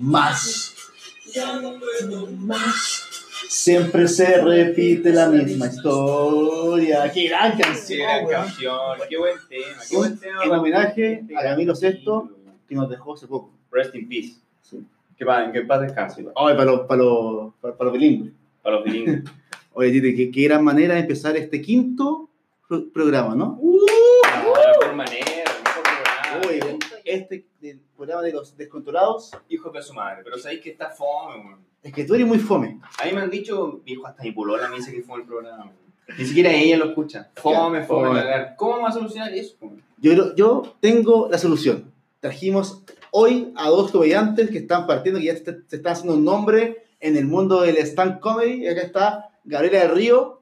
más. Siempre se repite la misma historia. ¡Qué gran Qué canción! gran weón! canción, qué buen tema, qué buen tema. En homenaje a Camilo. Sesto, que nos dejó hace poco. Rest in peace. Sí. Que paz, que paz descanse. Ay, para los, para los, para, para los bilingües. Para los bilingües. Oye, Tite, qué, qué gran manera de empezar este quinto pro- programa, ¿no? Ah, de mejor manera, de mejor programa. Oye, este del programa de los descontrolados, Hijos de su madre, pero sabéis que está fome, weón. es que tú eres muy fome. A mí me han dicho, viejo, hasta mi polola me dice que fue el programa. weón. Ni siquiera ella lo escucha. Fome, fome, Fome. cagar. ¿Cómo vamos a solucionar eso? weón? Yo, yo tengo la solución. Trajimos hoy a dos comediantes que están partiendo, que ya se, se están haciendo un nombre en el mundo del stand comedy. Y acá está Gabriela del Río.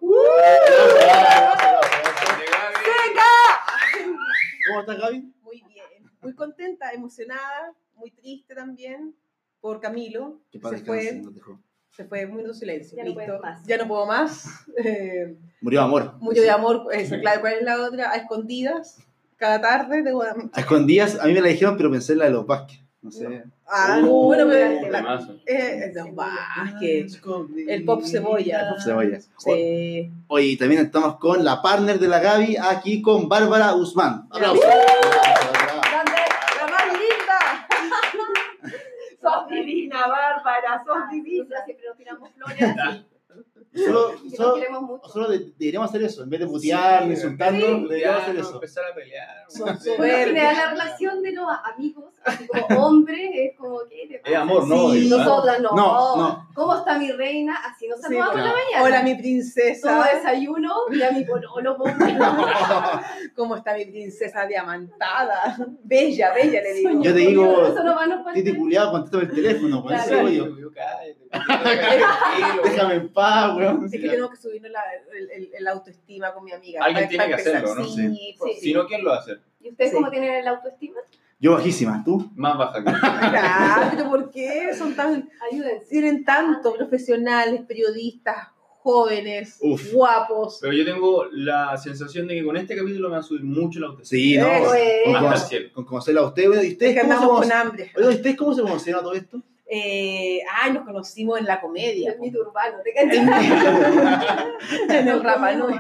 ¿Cómo estás, Gaby? Muy contenta, emocionada, muy triste también por Camilo. Que se fue, nos dejó. se fue muy en silencio. Ya no listo. más. Ya no puedo más. Eh, Murió de amor. mucho de amor, eso, claro. ¿Cuál es la otra? A escondidas. Cada tarde tengo A escondidas, a mí me la dijeron, pero pensé en la de los Vázquez. No sé. Ah, Uh, bueno, pero la- eh, no, Vázquez. El pop cebolla. El pop cebolla. Sí. Oye, y también estamos con la partner de la Gaby, aquí con Bárbara Guzmán. Aplausos. ¿Dónde? ¡La más linda! Sos divina, Bárbara, sos divina. Siempre nos tiramos flores. Solo, mucho. deberíamos hacer eso, en vez de putear, Sí, insultarnos, sí, deberíamos ya, hacer no, eso. Empezar a pelear. Son weón. súper- Bueno, crea la relación de los amigos, así como hombres, es como que te pasa? Es amor, ¿no? Nosotras no. No, no. ¿Cómo está mi reina? Así nos Sí, saludamos en la mañana. Hola, mi Todo princesa. desayuno y a mi pololo. ¿Cómo está mi princesa diamantada? Bella, bella, le digo. Yo te digo, Eso no va a nos faltar. Titi culiado, contéstame el teléfono, por eso yo. Déjame en paz, weón. Es que tenemos que subirnos la, el, el- el autoestima con mi amiga. Alguien tiene que hacerlo. ¿no? Sí, pues, Sí. Si no, ¿quién lo va a hacer? ¿Y ustedes Sí. cómo tienen el autoestima? Yo bajísima, ¿tú? Más baja que Claro, pero ¿por qué son tan, Ayúdense. tienen tanto profesionales, periodistas, jóvenes, Uf. guapos? Pero yo tengo la sensación de que con este capítulo me va a subir mucho la autoestima. Sí, no. Con, es. con- con conocerla a usted, bueno, ¿y Es ustedes que cómo se andamos con hambre. Oiga, ¿ustedes cómo se conocieron a todo esto? Eh, ay, nos conocimos en la comedia. El mito urbano, ¿te En, el Rapa Nui.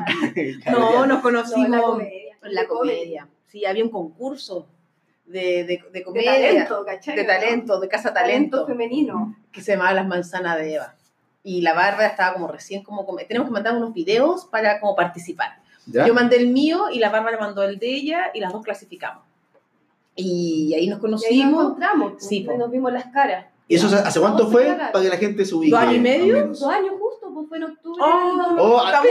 No, nos conocimos No, en la comedia. en la comedia. Sí, había un concurso de, de, de De comedia. talento, ¿cachai? de talento, de casa Talento talento, femenino. que se llamaba Las Manzanas de Eva. Y la Bárbara estaba como recién como... Tenemos que mandar unos videos para como participar. ¿Ya? Yo mandé el mío y la Bárbara mandó el de ella y las dos clasificamos. Y ahí nos Y ahí nos conocimos. encontramos. pues, Sí, y nos vimos las caras. ¿Y eso hace cuánto fue? Para que la gente se ubique. ¿Dos años y medio? Dos años justo, pues fue en octubre. Oh, Oh, ah,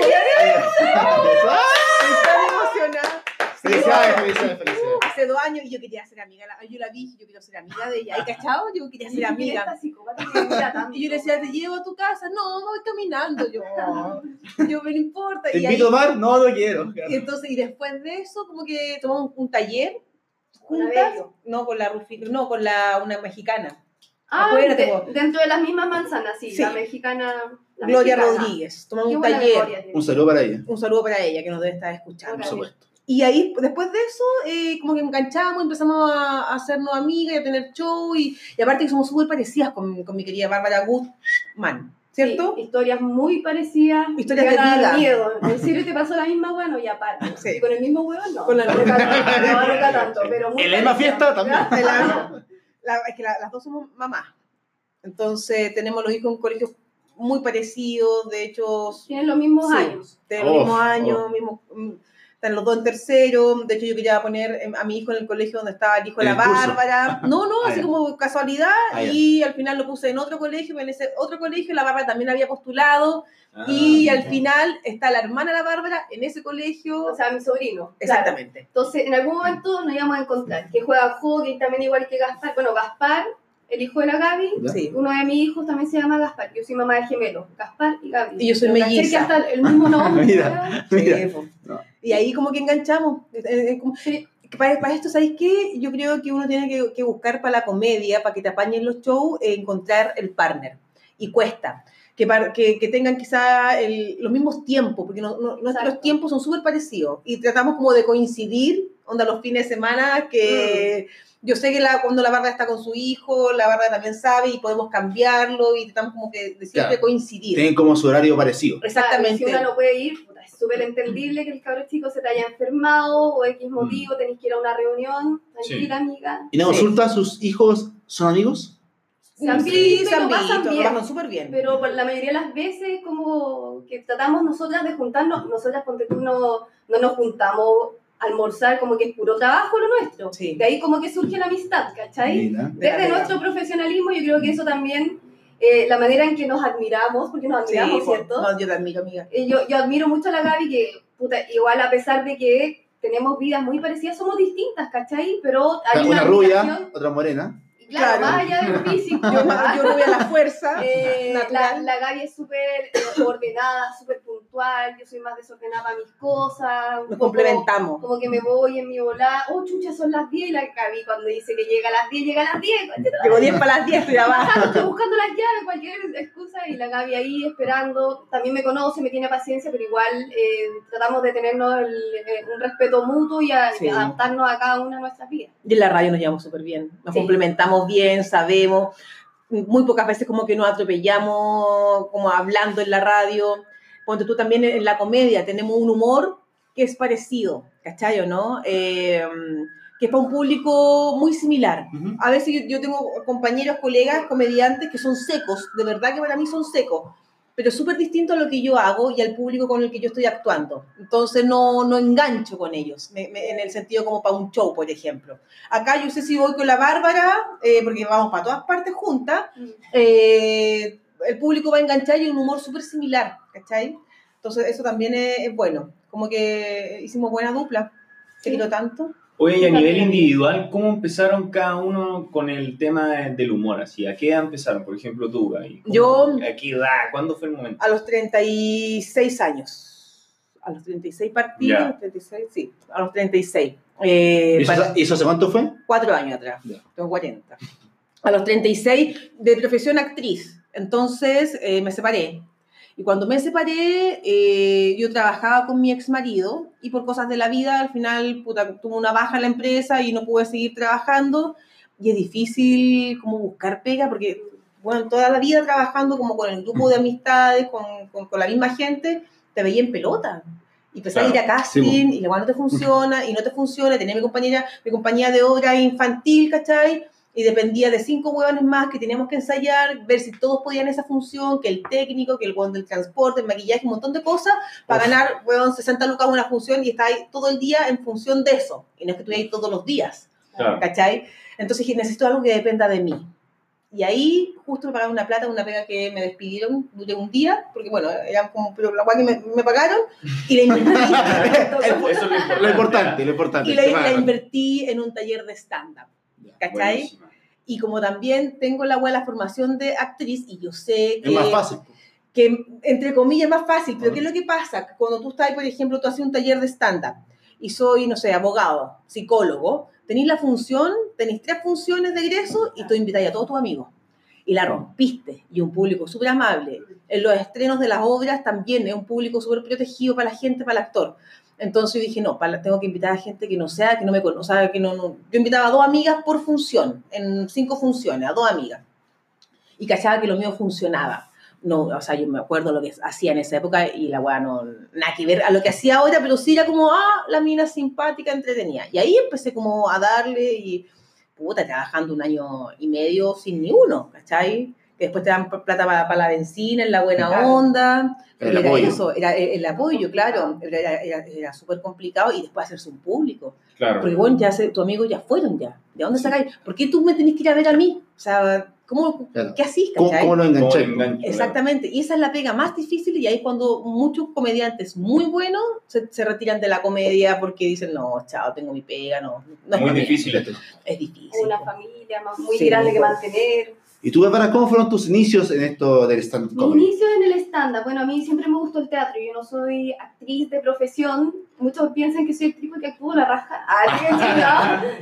estamos emocionada. Felicidades, felicidades, felicidades. Hace dos años y yo quería ser amiga, la- yo la vi y yo quiero ser amiga de ella. ¿Hay cachado? Yo quería ser amiga. Y yo le decía, te llevo a tu casa. No, voy caminando. Yo, yo me no importa. ¿Te Y, invito a tomar? No, no quiero. y entonces, y después de eso, como que tomamos un taller juntas. No, con la Rufi, no, con la, una mexicana. Ah, Acuérdate, de- vos. dentro de las mismas manzanas, sí. Sí. La mexicana. la Gloria mexicana. Rodríguez. Tomamos un taller. Un saludo para ella. Un saludo para ella, que nos debe estar escuchando. Por supuesto. Y ahí, después de eso, eh, como que enganchamos, empezamos a, a hacernos amigas y a tener show. Y, y aparte que somos súper parecidas con, con mi querida Bárbara Guzmán, ¿cierto? Sí, historias muy parecidas. Historias que de vida. miedo. ¿En serio te pasó la misma bueno Ya para. Sí. ¿Y con el mismo huevo? No. Con la- no, nunca tanto, no, nunca tanto, pero muy En la misma parecido. fiesta también. La- que la- las dos somos mamás. Entonces tenemos los hijos en colegios muy parecidos, de hecho, Tienen los mismos Sí. años. de los mismos años, oh. mismos, mm, están los dos en tercero. De hecho, yo quería poner em, a mi hijo en el colegio donde estaba el hijo de ¿En la? Bárbara. No, no, Ah, así como casualidad. Ah, y al final lo puse en otro colegio, en ese otro colegio la Bárbara también había postulado. Ah, y al final está la hermana de la Bárbara en ese colegio. O sea, mi sobrino. claro. Exactamente. Entonces, en algún momento nos íbamos a encontrar. Que juega hockey también igual que Gaspar. Bueno, Gaspar, el hijo de la Gaby. Sí. Uno de mis hijos también se llama Gaspar. Yo soy mamá de gemelos. Gaspar y Gaby. Y yo soy melliza. que hasta el mismo nombre. Mira. Mira. Sí, po. No. Y ahí como que enganchamos. Sí. Para, para esto, ¿sabéis qué? Yo creo que uno tiene que, que buscar para la comedia, para que te apañen los shows, eh, encontrar el partner. y cuesta. Que, par- que, que tengan quizá el- los mismos tiempos, porque no- no- nuestros tiempos son súper parecidos y tratamos como de coincidir, onda los fines de semana, que yo sé que la, cuando la Bárbara está con su hijo, la Bárbara también sabe y podemos cambiarlo y tratamos como que de siempre Claro. coincidir. Tienen como su horario parecido. Exactamente. Claro, si uno no puede ir, puta, es súper entendible que el cabro chico se te haya enfermado o X motivo, Mm. tenés que ir a una reunión. Tranquila, amiga. ¿Y la Sí. consulta, sus hijos son amigos? Se han sí, lo pasan lo bien. pasan súper bien. Pero por la mayoría de las veces como que tratamos nosotras de juntarnos, nosotras ponte tú no, no nos juntamos almorzar como que es puro trabajo lo nuestro. Sí. De ahí como que surge la amistad, ¿cachai? Mira. Desde pega. nuestro profesionalismo yo creo que eso también, eh, la manera en que nos admiramos, porque nos Sí, admiramos, po. ¿cierto? No, yo te admiro, amiga. Eh, yo, yo admiro mucho a la Gaby que, puta, igual a pesar de que tenemos vidas muy parecidas, somos distintas, ¿cachai? Pero hay Una una, rubia, otra morena. claro, Claro. más allá del físico. Yo, yo voy a la fuerza. eh, la, la Gaby es súper eh, ordenada, súper puntual, yo soy más desordenada para mis cosas. Nos poco complementamos. Como que me voy en mi volada, oh chucha, son las 10 y la Gaby cuando dice que llega a las 10, llega a las 10, concha tu Llevo 10 para las 10, estoy abajo. estoy buscando las llaves, cualquier excusa, y la Gaby ahí esperando, también me conoce, me tiene paciencia, pero igual eh, tratamos de tenernos el, eh, un respeto mutuo y, a- y Sí. adaptarnos a cada una de nuestras vidas. Y en la radio nos llevamos súper bien. Nos Sí. complementamos bien, sabemos. Muy pocas veces como que nos atropellamos, como hablando en la radio. Ponte tú también en la comedia, tenemos un humor que es parecido, ¿cachai o no? Eh, que es para un público muy similar. A veces yo, yo tengo compañeros, colegas, comediantes que son secos, de verdad que para mí son secos, pero súper distinto a lo que yo hago y al público con el que yo estoy actuando. Entonces no, no engancho con ellos, me- me- en el sentido como para un show, por ejemplo. Acá yo sé si voy con la Bárbara, eh, porque vamos para todas partes juntas, eh, el público va a enganchar y un humor súper similar, ¿cachai? Entonces eso también es, es bueno, como que hicimos buena dupla. Te Sí. quiero tanto. Oye, y a nivel individual, ¿cómo empezaron cada uno con el tema de- del humor? Así, ¿A qué edad empezaron? Por ejemplo, tú. ¿Cómo- Yo- ¿A qué edad? ¿Cuándo fue el momento? A los 36 años. A los 36 partidos, los 36, sí, a los 36. Eh, ¿Y eso, para- ¿Y eso hace cuánto fue? cuatro años atrás, Ya. tengo 40. A los 36, de profesión actriz. Entonces eh, me separé. Y cuando me separé, eh, yo trabajaba con mi ex marido y por cosas de la vida, al final puta, tuve una baja en la empresa y no pude seguir trabajando. Y es difícil como buscar pega porque, bueno, toda la vida trabajando como con el grupo de amistades, con, con, con la misma gente, te veía en pelota. Y empecé a ir a casting sí, y igual no te funciona y no te funciona. Tenía mi compañera, mi compañía de obra infantil, ¿cachai? Y dependía de cinco hueones más que teníamos que ensayar, ver si todos podían esa función, que el técnico, que el hueón del transporte, el maquillaje, un montón de cosas, para Uf. ganar, hueón, 60 lucas una función y estáis todo el día en función de eso. Y no es que estuvierais todos los días. Claro. ¿cachai? Entonces dije, necesito algo que dependa de mí. Y ahí justo me pagaron una plata, una pega que me despidieron, duré un día, porque bueno, era como, pero la guay que me, me pagaron, y la invertí, Eso es lo importante. Lo importante, y la, la invertí en un taller de stand-up, ¿cachai? Buenísima. Y como también tengo la buena formación de actriz, y yo sé que... Es más fácil. que entre comillas es más fácil, pero Ah. ¿qué es lo que pasa? Cuando tú estás, por ejemplo, tú haces un taller de stand-up y soy, no sé, abogado, psicólogo, tenéis la función, tenéis tres funciones de egreso y tú invitáis a todos tus amigos. Y la rompiste. Y un público súper amable. En los estrenos de las obras también es un público súper protegido para la gente, para el actor. Entonces dije, no, para, tengo que invitar a gente que no sea, que no me conozca, que no, no- Yo invitaba a dos amigas por función, en cinco funciones, a dos amigas. Y cachaba que lo mío funcionaba no, o sea, yo me acuerdo lo que hacía en esa época y la weá no, nada que ver a lo que hacía ahora, pero sí era como, ah, la mina simpática, entretenida. Y ahí empecé como a darle y, puta, trabajando un año y medio sin ni uno, ¿cachai? Que después te dan plata para, la benzina, en la buena Claro. onda. El Y era apoyo. eso, era el, el apoyo, claro. Era, era, era súper complicado y después hacerse un público. Claro. Porque, bueno, ya se, tus amigos ya fueron ya. ¿De dónde sacáis? ¿Por qué tú me tenés que ir a ver a mí? O sea, ¿cómo, Claro. ¿qué hacís, ¿Cómo, cómo lo ¿Cómo enganché? Exactamente, y esa es la pega más difícil y ahí es cuando muchos comediantes muy buenos se, se retiran de la comedia porque dicen, no, chao, tengo mi pega, no, no es Muy pa' mí". difícil esto. Es difícil. Una familia más- muy Sí. grande que mantener. ¿Y tú, Bárbara, cómo fueron tus inicios en esto del stand-up Mi comedy? inicio en el stand-up, bueno, a mí siempre me gustó el teatro, yo no soy actriz de profesión, muchos piensan que soy actriz porque actúo la raja, ah, sí,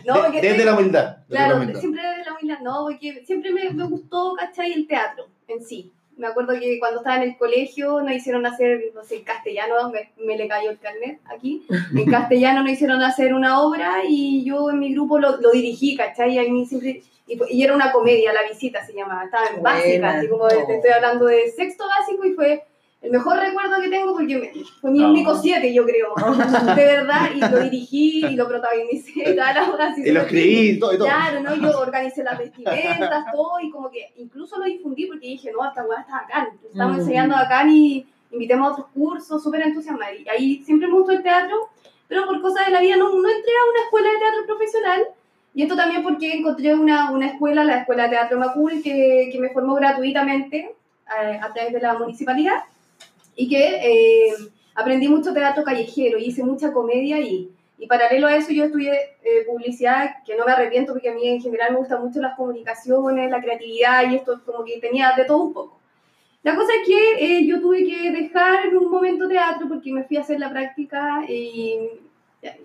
no, no, porque De- desde la humildad. desde la Claro, humildad. siempre de la humildad, no, porque siempre me, me gustó, ¿cachai? El teatro en sí. Me acuerdo que cuando estaba en el colegio nos hicieron hacer, no sé, en castellano, me, me le cayó el carnet aquí, en castellano nos hicieron hacer una obra y yo en mi grupo lo, lo dirigí, ¿cachai? Y, a mí siempre, y, era una comedia, La Visita se llamaba, estaba en Buena. básica, así como te estoy hablando de sexto básico y fue el mejor recuerdo que tengo porque me- fue mi único siete, yo creo, de verdad, y lo dirigí y lo protagonicé y todas las obras. Y lo escribí y todo. Y todo. Claro, ¿no? Yo organicé las vestimentas, todo, y como que incluso lo difundí porque dije, no, esta weá está bacán. Estamos Mm. enseñando bacán y invitemos a otros cursos, súper entusiasmada. Y ahí siempre me gustó el teatro, pero por cosas de la vida no, no entré a una escuela de teatro profesional. Y esto también porque encontré una, una escuela, la Escuela de Teatro Macul, que, que me formó gratuitamente eh, a través de la municipalidad y que eh, aprendí mucho teatro callejero y hice mucha comedia y, y paralelo a eso yo estudié eh, publicidad, que no me arrepiento porque a mí en general me gustan mucho las comunicaciones, la creatividad y esto como que tenía de todo un poco. La cosa es que eh, yo tuve que dejar en un momento teatro porque me fui a hacer la práctica y,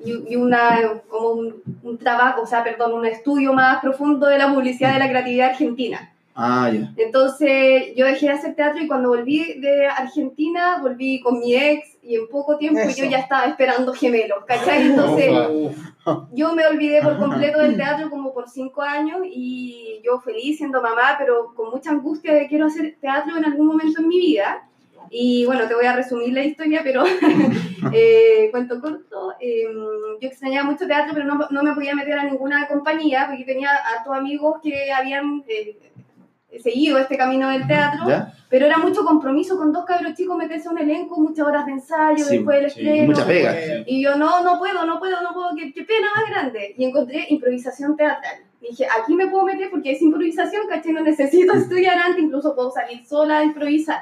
y, una, como un, un trabajo, o sea, perdón, un estudio más profundo de la publicidad de la creatividad argentina. Ah, ya. Entonces yo dejé de hacer teatro y cuando volví de Argentina volví con mi ex y en poco tiempo Eso. yo ya estaba esperando gemelos, ¿cachai? Entonces yo me olvidé por completo del teatro como por cinco años y yo feliz siendo mamá, pero con mucha angustia de quiero hacer teatro en algún momento en mi vida. Y bueno, te voy a resumir la historia, pero eh, cuento corto. eh, yo extrañaba mucho teatro, pero no, no me podía meter a ninguna compañía porque tenía a todos amigos que habían eh, seguido este camino del teatro. ¿Ya? Pero era mucho compromiso con dos cabros chicos, meterse a un elenco, muchas horas de ensayo, Sí, después del sí, estreno. mucha pega. Y yo, no, no puedo, no puedo, no puedo, qué, qué pena más grande. Y encontré improvisación teatral. Dije, aquí me puedo meter porque es improvisación, ¿cachai? No necesito estudiar antes, incluso puedo salir sola a improvisar.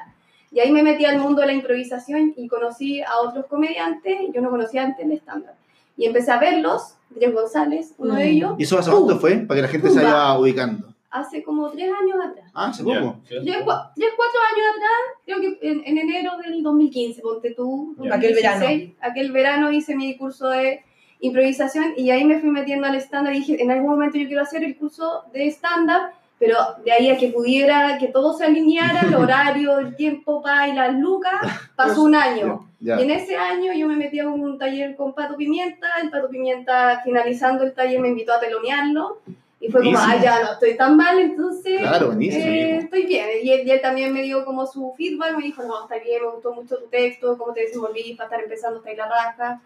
Y ahí me metí al mundo de la improvisación y conocí a otros comediantes, yo no conocía antes el estándar. Y empecé a verlos, Andrés González, uno de Mm. ellos, ¿Y eso hace cuánto fue? Para que la gente se Pumba. vaya ubicando. Hace como tres años atrás. Ah, hace poco. Tres, tres, cuatro años atrás, creo que en, en enero del 2015, ponte tú. Ya. Aquel verano. Aquel verano hice mi curso de improvisación y ahí me fui metiendo al stand-up y dije, en algún momento yo quiero hacer el curso de stand-up, pero de ahí a que pudiera, que todo se alineara, el horario, el tiempo, pa, y las lucas, pasó un año. Ya. Y en ese año yo me metí a un taller con Pato Pimienta, el Pato Pimienta finalizando el taller me invitó a telonearlo y fue como, Buenísimo. ah, ya no estoy tan mal, entonces Claro, eh, estoy bien. Y él, y él también me dio como su feedback, me dijo, no, está bien, me gustó mucho tu texto, cómo te desenvolvís para estar empezando, está ahí la raja.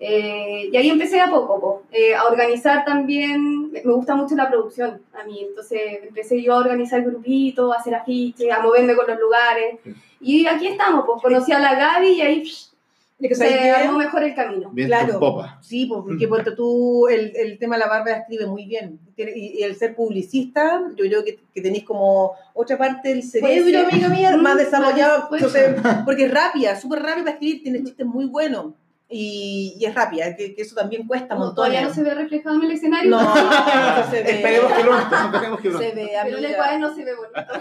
Eh, y ahí empecé a poco, po, eh, a organizar también, me gusta mucho la producción a mí, entonces empecé yo a organizar grupitos, a hacer afiches, a moverme con los lugares. Y aquí estamos, pues conocí a la Gaby y ahí psh, De que se armó mejor el camino. Bien Claro. popa. Sí, pues, porque ponte tú, el, el tema de la barba escribe muy bien. Y, y el ser publicista, yo creo que, que tenéis como otra parte del cerebro, ser. amiga mía, Mm, más desarrollado. puede entonces, porque es rápida, súper rápida para escribir, tiene chistes muy buenos. Y, y es rápida, que, que eso también cuesta No, montones. todavía no se ve reflejado en el escenario. No, no se ve. Esperemos que pronto. Esperemos que pronto. Se ve, Pero el cuaderno se ve bonito.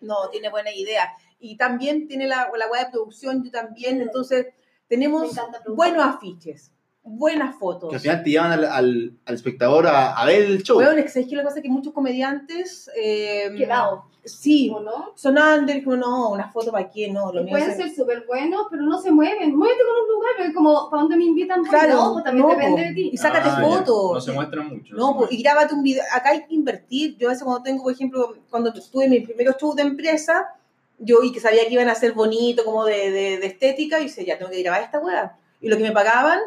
No, tiene buena idea. Y también tiene la, la web de producción, yo también. Mm. Entonces, tenemos buenos afiches, buenas fotos. Que al final te llevan al, al, al espectador a, a ver el show. Bueno, es que que pasa es que muchos comediantes. Eh, Quedado, Sí, ¿o no? son under, como no, una foto para qué, no, lo pueden ser súper buenos, pero no se mueven. Muévete con un lugar, pero es como, ¿para dónde me invitan? Pues Claro, no, pues también no, depende de ti. Y sácate Ah, fotos. No se muestra mucho. No, pues, y grábate un video. Acá hay que invertir. Yo a veces cuando tengo, por ejemplo, cuando tuve mis primeros shows de empresa, yo y que sabía que iban a ser bonito, como de, de, de estética, y dice, ya tengo que grabar esta weá. Y lo que me pagaban,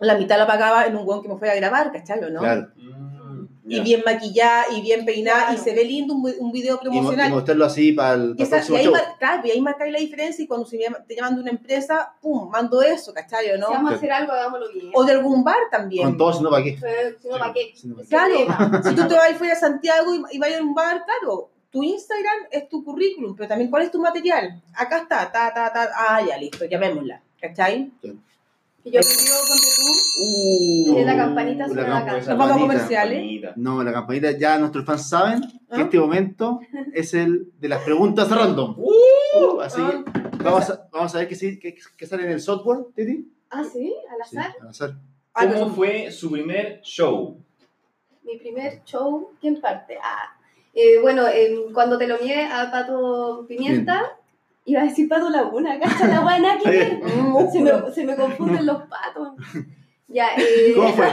la mitad la pagaba en un weón que me fue a grabar, ¿cachai? o ¿no? Claro. Mm, Y bien maquillada y bien peinada, y se ve lindo un, un video Y, mo- y promocional. mostrarlo así para el, Y, para y ahí, claro, y ahí marcáis la diferencia y cuando se llama- te llaman de una empresa, pum, mando eso, ¿cachai? o Si vamos ¿no? a hacer algo, hagámoslo bien. O de algún bar también. Con todo, si no, ¿para qué? Eh, Si no, ¿para qué? No. Claro, si tú te vas fuera a Santiago y, y vas a un bar, claro, tu Instagram es tu currículum, pero también cuál es tu material. Acá está, ta, ta, ta, ah, ya, listo, llamémosla, ¿cachai? Y yo les digo, ponte tú, Uh, Que la campanita la suena campa- acá. Esa Nos vamos a campanita, comerciales. campanita. No, la campanita ya nuestros fans saben que ¿Ah? este momento es el de las preguntas random. Uh, así ah, que vamos a, vamos a ver qué, sí- qué- qué sale en el software, Titi. ah, sí, al Sí, azar. al azar. Ah, ¿Cómo fue su primer show? Mi primer show, ¿quién parte? Ah, Eh, bueno, em, cuando te lo mié a Pato Pimienta, iba a decir Pato Laguna, cacha la buena que se, me, se me confunden los patos. Ya, eh, ¿Cómo fue?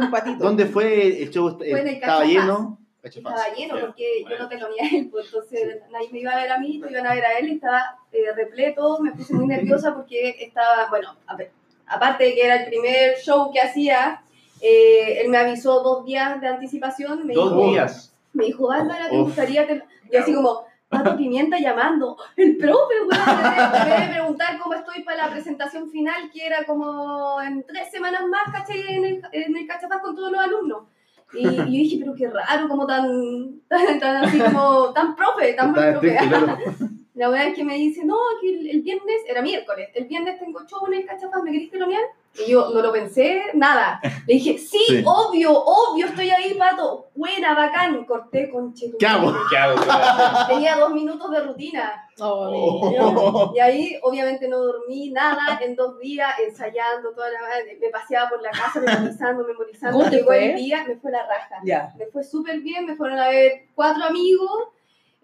Un patito. ¿Dónde fue el show? Fue en el ¿Estaba lleno? estaba lleno porque yo no te lo vi a él, pues, entonces nadie me iba a ver a mí, no iban a ver a él, estaba eh, repleto, me puse muy nerviosa porque estaba, bueno, a ver, aparte de que era el primer show que hacía, eh, él me avisó dos días de anticipación, me Dos dijo, días. Me dijo, Bárbara, ¿te Uf. gustaría? Te... Yo así como, Pato Pimienta llamando, el profe, weón, me debe preguntar cómo estoy para la presentación final, que era como en tres semanas más, ¿cachai? En el, en el Cachapaz con todos los alumnos. Y, y yo dije, pero qué raro, como tan, tan, tan así como, tan profe, tan buen profe. La verdad es que me dice, no, que el, el viernes, era miércoles, el viernes tengo show en el Cachapaz, ¿me querés telonear? Y yo no lo pensé, nada. Le dije, sí, Sí. obvio, obvio, estoy ahí, pato. Buena, bacán. Corté con Chetumare. ¿Qué hago? ¿Qué hago? Tenía dos minutos de rutina. Oh, Oh. Y ahí, obviamente, no dormí nada en dos días, ensayando toda la Me paseaba por la casa memorizando, memorizando. ¿Cómo te Llegó fue? el día, me fue la raja. Ya. Me fue súper bien, me fueron a ver cuatro amigos.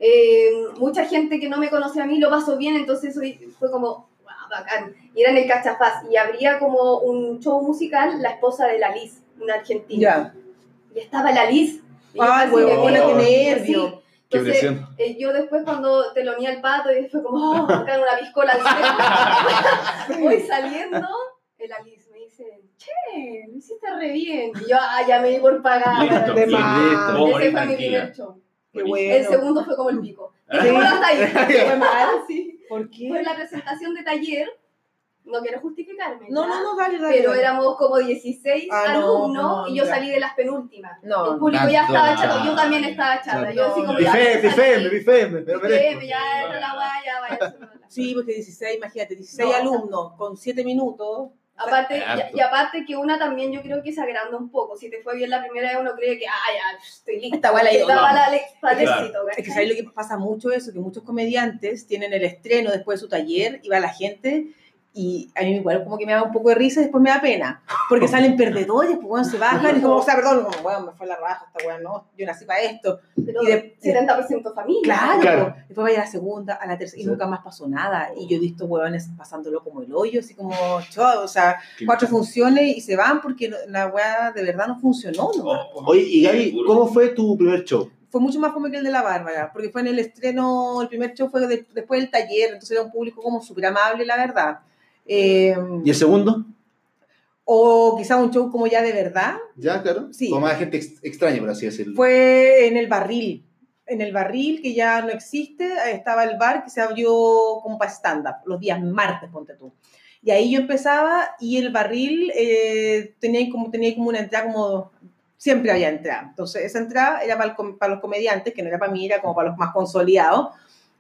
Eh, mucha gente que no me conocía a mí lo pasó bien, entonces fue como, wow, bacán. Y era en el Cachapaz y habría como un show musical, la esposa de la Liz, una argentina. Ya. Y estaba la Liz. Ay, huevona, qué nervio. Entonces, eh, yo después cuando te lo unía el pato y fue como, oh, acá una piscola al. Voy saliendo, el Alice me dice, che, lo hiciste re bien. Y yo, ah, ya me di por pagar. Listo. de más. listo. Ese fue mi primer show. Qué bueno. El segundo fue como el pico. Ah. Dejémoslo hasta ahí. Fue mal. Sí. ¿Por Fue qué? la presentación de taller. No quiero justificarme. No, no, no, dale, dale. Pero éramos como 16 Ah, no, alumnos no, y yo salí de las penúltimas. No, el público ya estaba no. chato, yo también estaba chata. Yo así No, como no. ya, Bifeme, bifeme, bifeme. Pero Bifeme, merezco. ya entra la guaya, vaya. Sí, porque 16, imagínate, 16 No. alumnos con 7 minutos. Aparte, y, y aparte que una también yo creo que se agranda un poco. Si te fue bien la primera vez, uno cree que, ah, ya, estoy lista. Alex para el éxito, Es que sabes lo que pasa mucho eso, que muchos comediantes tienen el estreno después de su taller y va la gente y a mí igual como que me da un poco de risa y después me da pena, porque salen perdedores, pues bueno, se bajan y como, o sea, perdón, como, bueno, me fue la raja esta weá, no, yo nací para esto. Pero y de- 70% familia. Claro, Claro. después vaya a la segunda, a la tercera, y Sí. nunca más pasó nada. Y yo he visto huevones pasándolo como el hoyo, así como, chao, o sea, cuatro funciones y se van porque no- la weá de verdad no funcionó. nomás, po. Oye, y Gaby, ¿cómo fue tu primer show? Fue mucho más fome que el de la Bárbara, porque fue en el estreno, el primer show fue de- después del taller, entonces era un público como súper amable, la verdad. Eh, ¿Y el segundo? o quizá un show como ya de verdad, Ya, claro. Sí. Como más gente ex- extraña, por así decirlo. fue en el barril. En el barril, que ya no existe, estaba el bar que se abrió como para stand-up, los días martes, ponte tú. Y ahí yo empezaba y el barril eh, tenía, como, tenía como una entrada como... Siempre había entrada. Entonces, esa entrada era para, el para los comediantes, que no era para mí, era como para los más consolidados,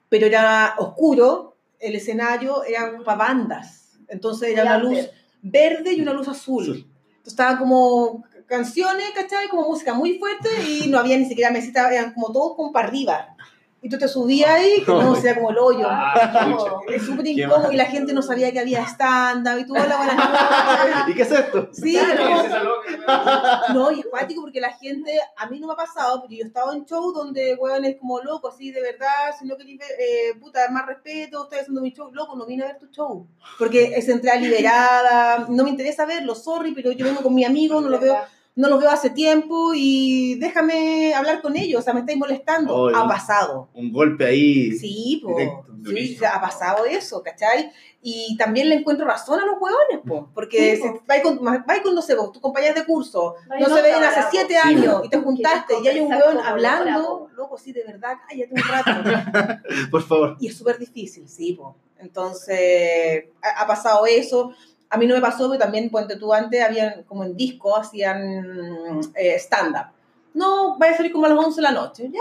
pero era oscuro, el escenario era para bandas. Entonces, era una luz verde y una luz azul. Azul. Entonces estaban como canciones, ¿cachai? Como música muy fuerte y no había ni siquiera mesita, eran como todos como para arriba. Y tú te subías ahí, que no, sea como el hoyo. Ah, es súper incómodo y la gente no sabía que había stand-up y tú, hola, buenas noches. ¿Y qué es esto? Sí, ¿Quién no, no, y es cuático porque la gente, a mí no me ha pasado, porque yo he estado en show donde, weón, es como loco, así de verdad, si no querés ver, eh, puta, más respeto, estoy haciendo mi show, loco, no vine a ver tu show, porque es entrada liberada, no me interesa verlo, sorry, pero yo vengo con mi amigo, no lo veo, no los veo hace tiempo y déjame hablar con ellos, o sea, me estáis molestando, Oye. ha pasado. Un golpe ahí. Sí, po. Directo, sí, ha pasado eso, ¿cachai? Y también le encuentro razón a los hueones, po, porque Sí, si po. vais con, vais con, no sé, vos, tus compañeros de curso, no no se ven hace siete Sí, años y te juntaste y hay un hueón hablando, loco, sí, de verdad, cállate un rato. Por favor. y es súper difícil, sí, po. Entonces, ha, ha pasado eso. A mí no me pasó, pero también, ponte tú antes, habían como en disco, hacían eh, stand-up. No, vaya a salir como a las 11 de la noche, ya.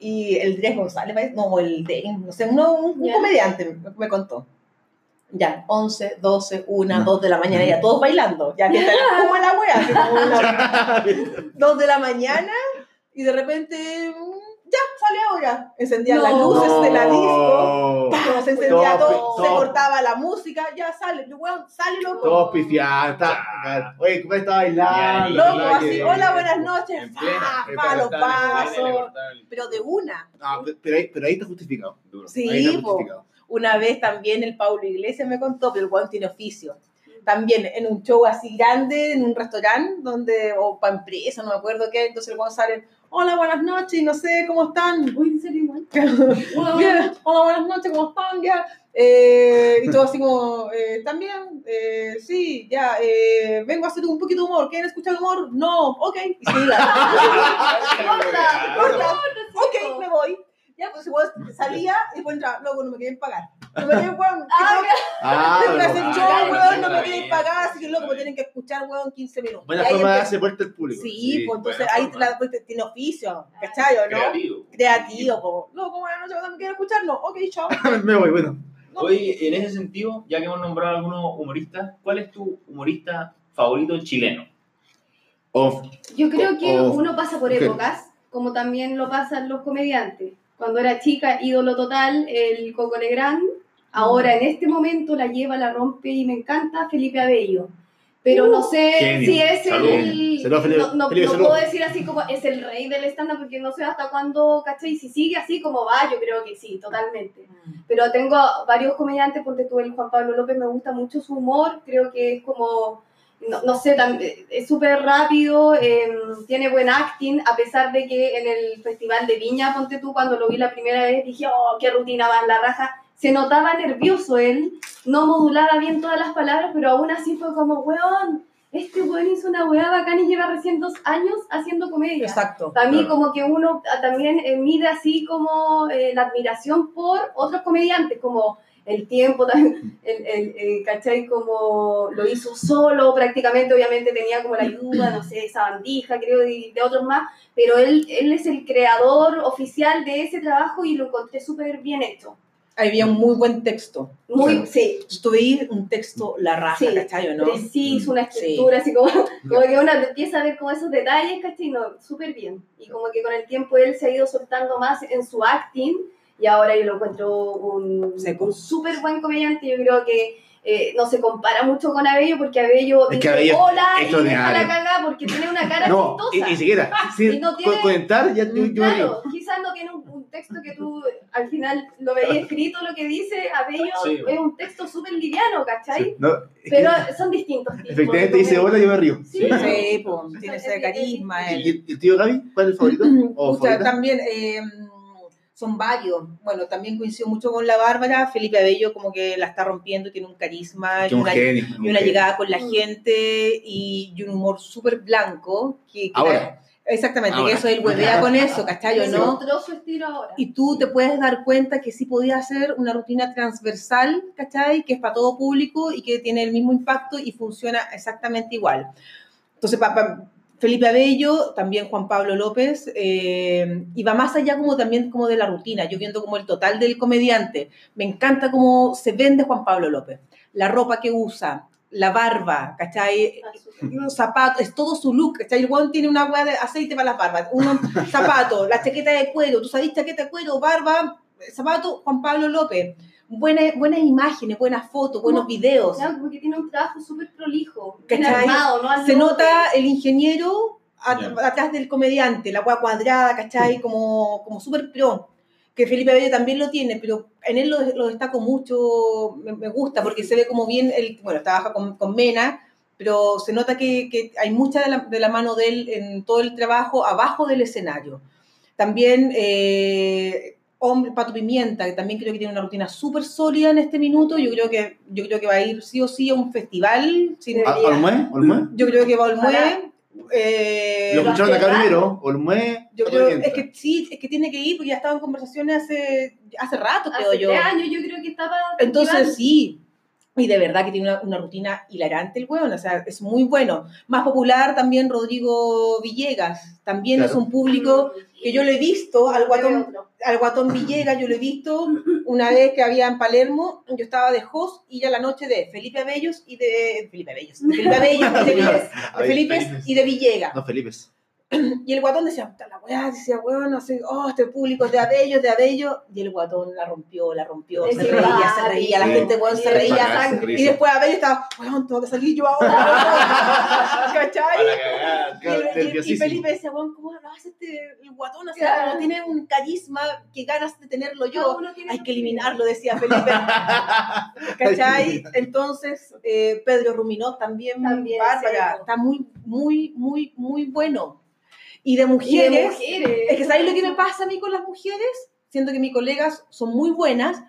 Y el Dres González, no, el de, no sé, uno, un, un Ya. comediante me, me contó. Ya, 11, 12, 1, 2 de la mañana, ya todos bailando. Ya que está como la wea, así como una- 2 de la mañana y de repente ya, sale ahora. Encendían No. las luces de la disco. Se encendía todo, se cortaba la música, ya sale, yo, weón, sale loco. Todos pifiados. está- Oye, ¿cómo está bailando? Loco, así, que- hola, buenas noches, fa, pero los pasos, pero de una. No, pero ahí, pero ahí está justificado. Duro. Sí, ahí está po. justificado. Una vez también el Paulo Iglesias me contó, pero el weón tiene oficio. También en un show así grande, en un restaurante, donde, o para empresa, no me acuerdo qué, entonces el weón sale, hola, buenas noches, no sé, ¿cómo están? Uy, ¿en serio igual? Bien, hola, buenas noches, ¿cómo están? Ya. Eh, y todo así como, eh, ¿también? Eh, sí, ya, eh, vengo a hacer un poquito de humor. ¿Quieren escuchar humor? No, ok. Y. Corta, Corta. corta, ok, me voy. Ya, pues igual salía y después entraba, luego no me quieren pagar. No me quieren, weón, Ah, Ah, tengo que pero- hacer ah, show, weón, no me quieren pagar, así que loco, me tienen que escuchar, weón, 15 minutos. Buena forma de darse vuelta al público. Sí, pues entonces ahí la, pues, tiene oficio, ¿cachai o no? Creativo. Creativo, po. Loco, buenas noches, ¿me quieren escuchar? No, ok, chao. Me voy, bueno. No. Oye, en ese sentido, ya que hemos nombrado a algunos humoristas, ¿cuál es tu humorista favorito chileno? Off. Yo creo que O- uno pasa por mujer. épocas, como también lo pasan los comediantes. Cuando era chica, ídolo total, el Coco Legrand. Ahora, en este momento, la lleva, la rompe y me encanta Felipe Abello. Pero no sé genio. si es Salud. el... Salud, Felipe. no no- Felipe, no salud. puedo decir así como es el rey del stand-up porque no sé hasta cuándo, ¿cachai? Si sigue así como va, yo creo que sí, totalmente. Pero tengo varios comediantes, porque tú, el Juan Pablo López, me gusta mucho su humor, creo que es como, no, no sé, tam- es súper rápido, eh, tiene buen acting, a pesar de que en el Festival de Viña, ponte tú, cuando lo vi la primera vez, dije, oh, qué rutina más la raja. Se notaba nervioso él, no modulaba bien todas las palabras, pero aún así fue como, weón, este weón hizo una weá bacán y lleva recién dos años haciendo comedia. Exacto. Para mí Claro. como que uno ah, también eh, mide así como eh, la admiración por otros comediantes, como el tiempo, también, el, el, el, ¿cachai? Como lo hizo solo prácticamente, obviamente tenía como la ayuda, no sé, esa bandija creo, y de otros más, pero él, él es el creador oficial de ese trabajo y lo encontré súper bien hecho. Había un muy buen texto. Muy, Claro. sí, Estuve un texto la raja, Sí, ¿cachai o no? una Sí. estructura, así como, como que uno empieza a ver como esos detalles, ¿cachai? No, súper bien. Y como que con el tiempo él se ha ido soltando más en su acting y ahora yo lo encuentro un, súper buen comediante. Yo creo que eh, no se compara mucho con Abello porque Abello Es dice que Abello es hola y deja la cagada porque tiene una cara No, chistosa. y, siquiera. Y no tiene- con, con entrar, ya yo, yo me río. Claro, quizás no tiene un, un texto que tú al final lo veías escrito, lo que dice Abello Sí. es un texto súper liviano, ¿cachai? Sí, no, es que Pero son distintos. tipos efectivamente dice hola, yo me río. Sí. Sí, pues, tiene ese carisma. ¿Y el, tío Gaby? ¿Cuál es el favorito? ¿O favorita? también eh, son varios. Bueno, también coincido mucho con la Bárbara. Felipe Abello como que la está rompiendo, tiene un carisma y un una, genio. y un una genio. llegada con la Mm. gente y, y un humor súper blanco. Que, que Ahora. exactamente, Ahora. que eso él huevea con eso, ¿cachai o Le no? encontró su estilo ahora. Y tú te puedes dar cuenta que sí podía hacer una rutina transversal, ¿cachai? Que es para todo público y que tiene el mismo impacto y funciona exactamente igual. Entonces, pa- pa- Felipe Abello, también Juan Pablo López, eh, y va más allá como también como de la rutina, yo viendo como el total del comediante. Me encanta cómo se vende Juan Pablo López, la ropa que usa, la barba, ¿cachai? Los zapatos, es todo su look, ¿cachai? El weón tiene una hueá de aceite para las barbas, unos zapatos, la chaqueta de cuero, tú sabes chaqueta de cuero, barba, zapato, Juan Pablo López. Buenas, buenas imágenes, buenas fotos, buenos No, videos. Claro, porque tiene un trabajo súper prolijo, armado, ¿no? Al Se nota el ingeniero a- Ya. atrás del comediante, la hueá cuadrada, ¿cachai? Como, como súper pro. Que Felipe Abello también lo tiene, pero en él lo, lo destaco mucho, me, me gusta, porque se ve como bien, él, bueno, trabaja con, con Mena, pero se nota que, que hay mucha de la, de la mano de él en todo el trabajo abajo del escenario. También eh, Hombre, Pato Pimienta, que también creo que tiene una rutina súper sólida en este minuto. Yo creo que yo creo que va a ir sí o sí a un festival. sin- ¿A- ¿Olmué? ¿Olmué? yo creo que va a. Olmué. eh, Lo escucharon acá primero. Olmué. yo creo, es que sí, es que tiene que ir porque ya estaba en conversaciones hace, hace rato, creo Hace yo. tres años yo creo que estaba... Entonces sí, y de verdad que tiene una, una rutina hilarante el weón, o sea, es muy bueno. Más popular también Rodrigo Villegas, también es un público que yo lo he visto, al guatón, al guatón Villegas yo lo he visto una vez que había en Palermo, yo estaba de host y ya la noche de Felipe Abellos y de Felipe Abellos, de Felipe Abellos y de, Felipe y de Villegas. No, Felipe. Y el guatón decía, puta la weá, decía, weón, no sé, oh, este público es de Abello, de Abello. Y el guatón la rompió, la rompió, se reía, se reía, la gente, weón, se reía. Y después Abello estaba, weón, tengo que salir yo ahora. ¿Cachai? Y. Felipe decía, weón, ¿cómo lo hace este el guatón? O sea, Claro. como tiene un carisma que ganas de tenerlo yo. Hay que eliminarlo, decía Felipe. ¿Cachai? Entonces, eh, Pedro Ruminó también, También, Bárbara, sí. está muy, muy, muy, muy bueno. Y de Y de mujeres, mujeres. es que ¿sabéis lo que me pasa a mí con las mujeres? Siento que mis colegas son muy buenas,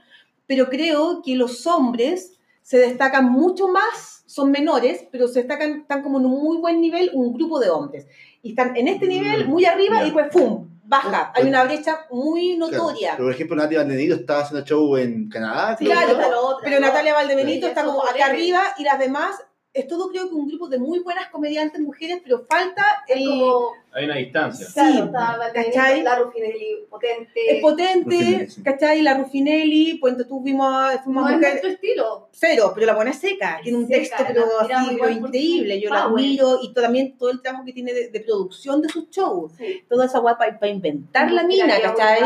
pero creo que los hombres se destacan mucho más, son menores, pero se destacan, están como en un muy buen nivel un grupo de hombres. Y están en este nivel, muy arriba, Ya. y después ¡pum! Baja. Hay una brecha muy Claro. notoria. Pero, por ejemplo, Nati Valdenito estaba haciendo show en Canadá. Sí, claro. Está Pero ¿no? Natalia Valdebenito Sí, está como acá arriba y las demás es todo creo que un grupo de muy buenas comediantes mujeres, pero falta el... como, Hay una distancia. Sí, claro, ¿cachai? la Rufinelli potente. Es potente, Rufinelli, sí. ¿cachai? La Rufinelli, pues tú vimos, fuimos no es nuestro estilo. cero, pero la buena es seca, tiene un Seca, texto la pero, así, pero increíble, yo la admiro y to- también todo el trabajo que tiene de, de producción de sus shows, Sí. toda esa guapa para inventar la Muy mina, ¿cachai?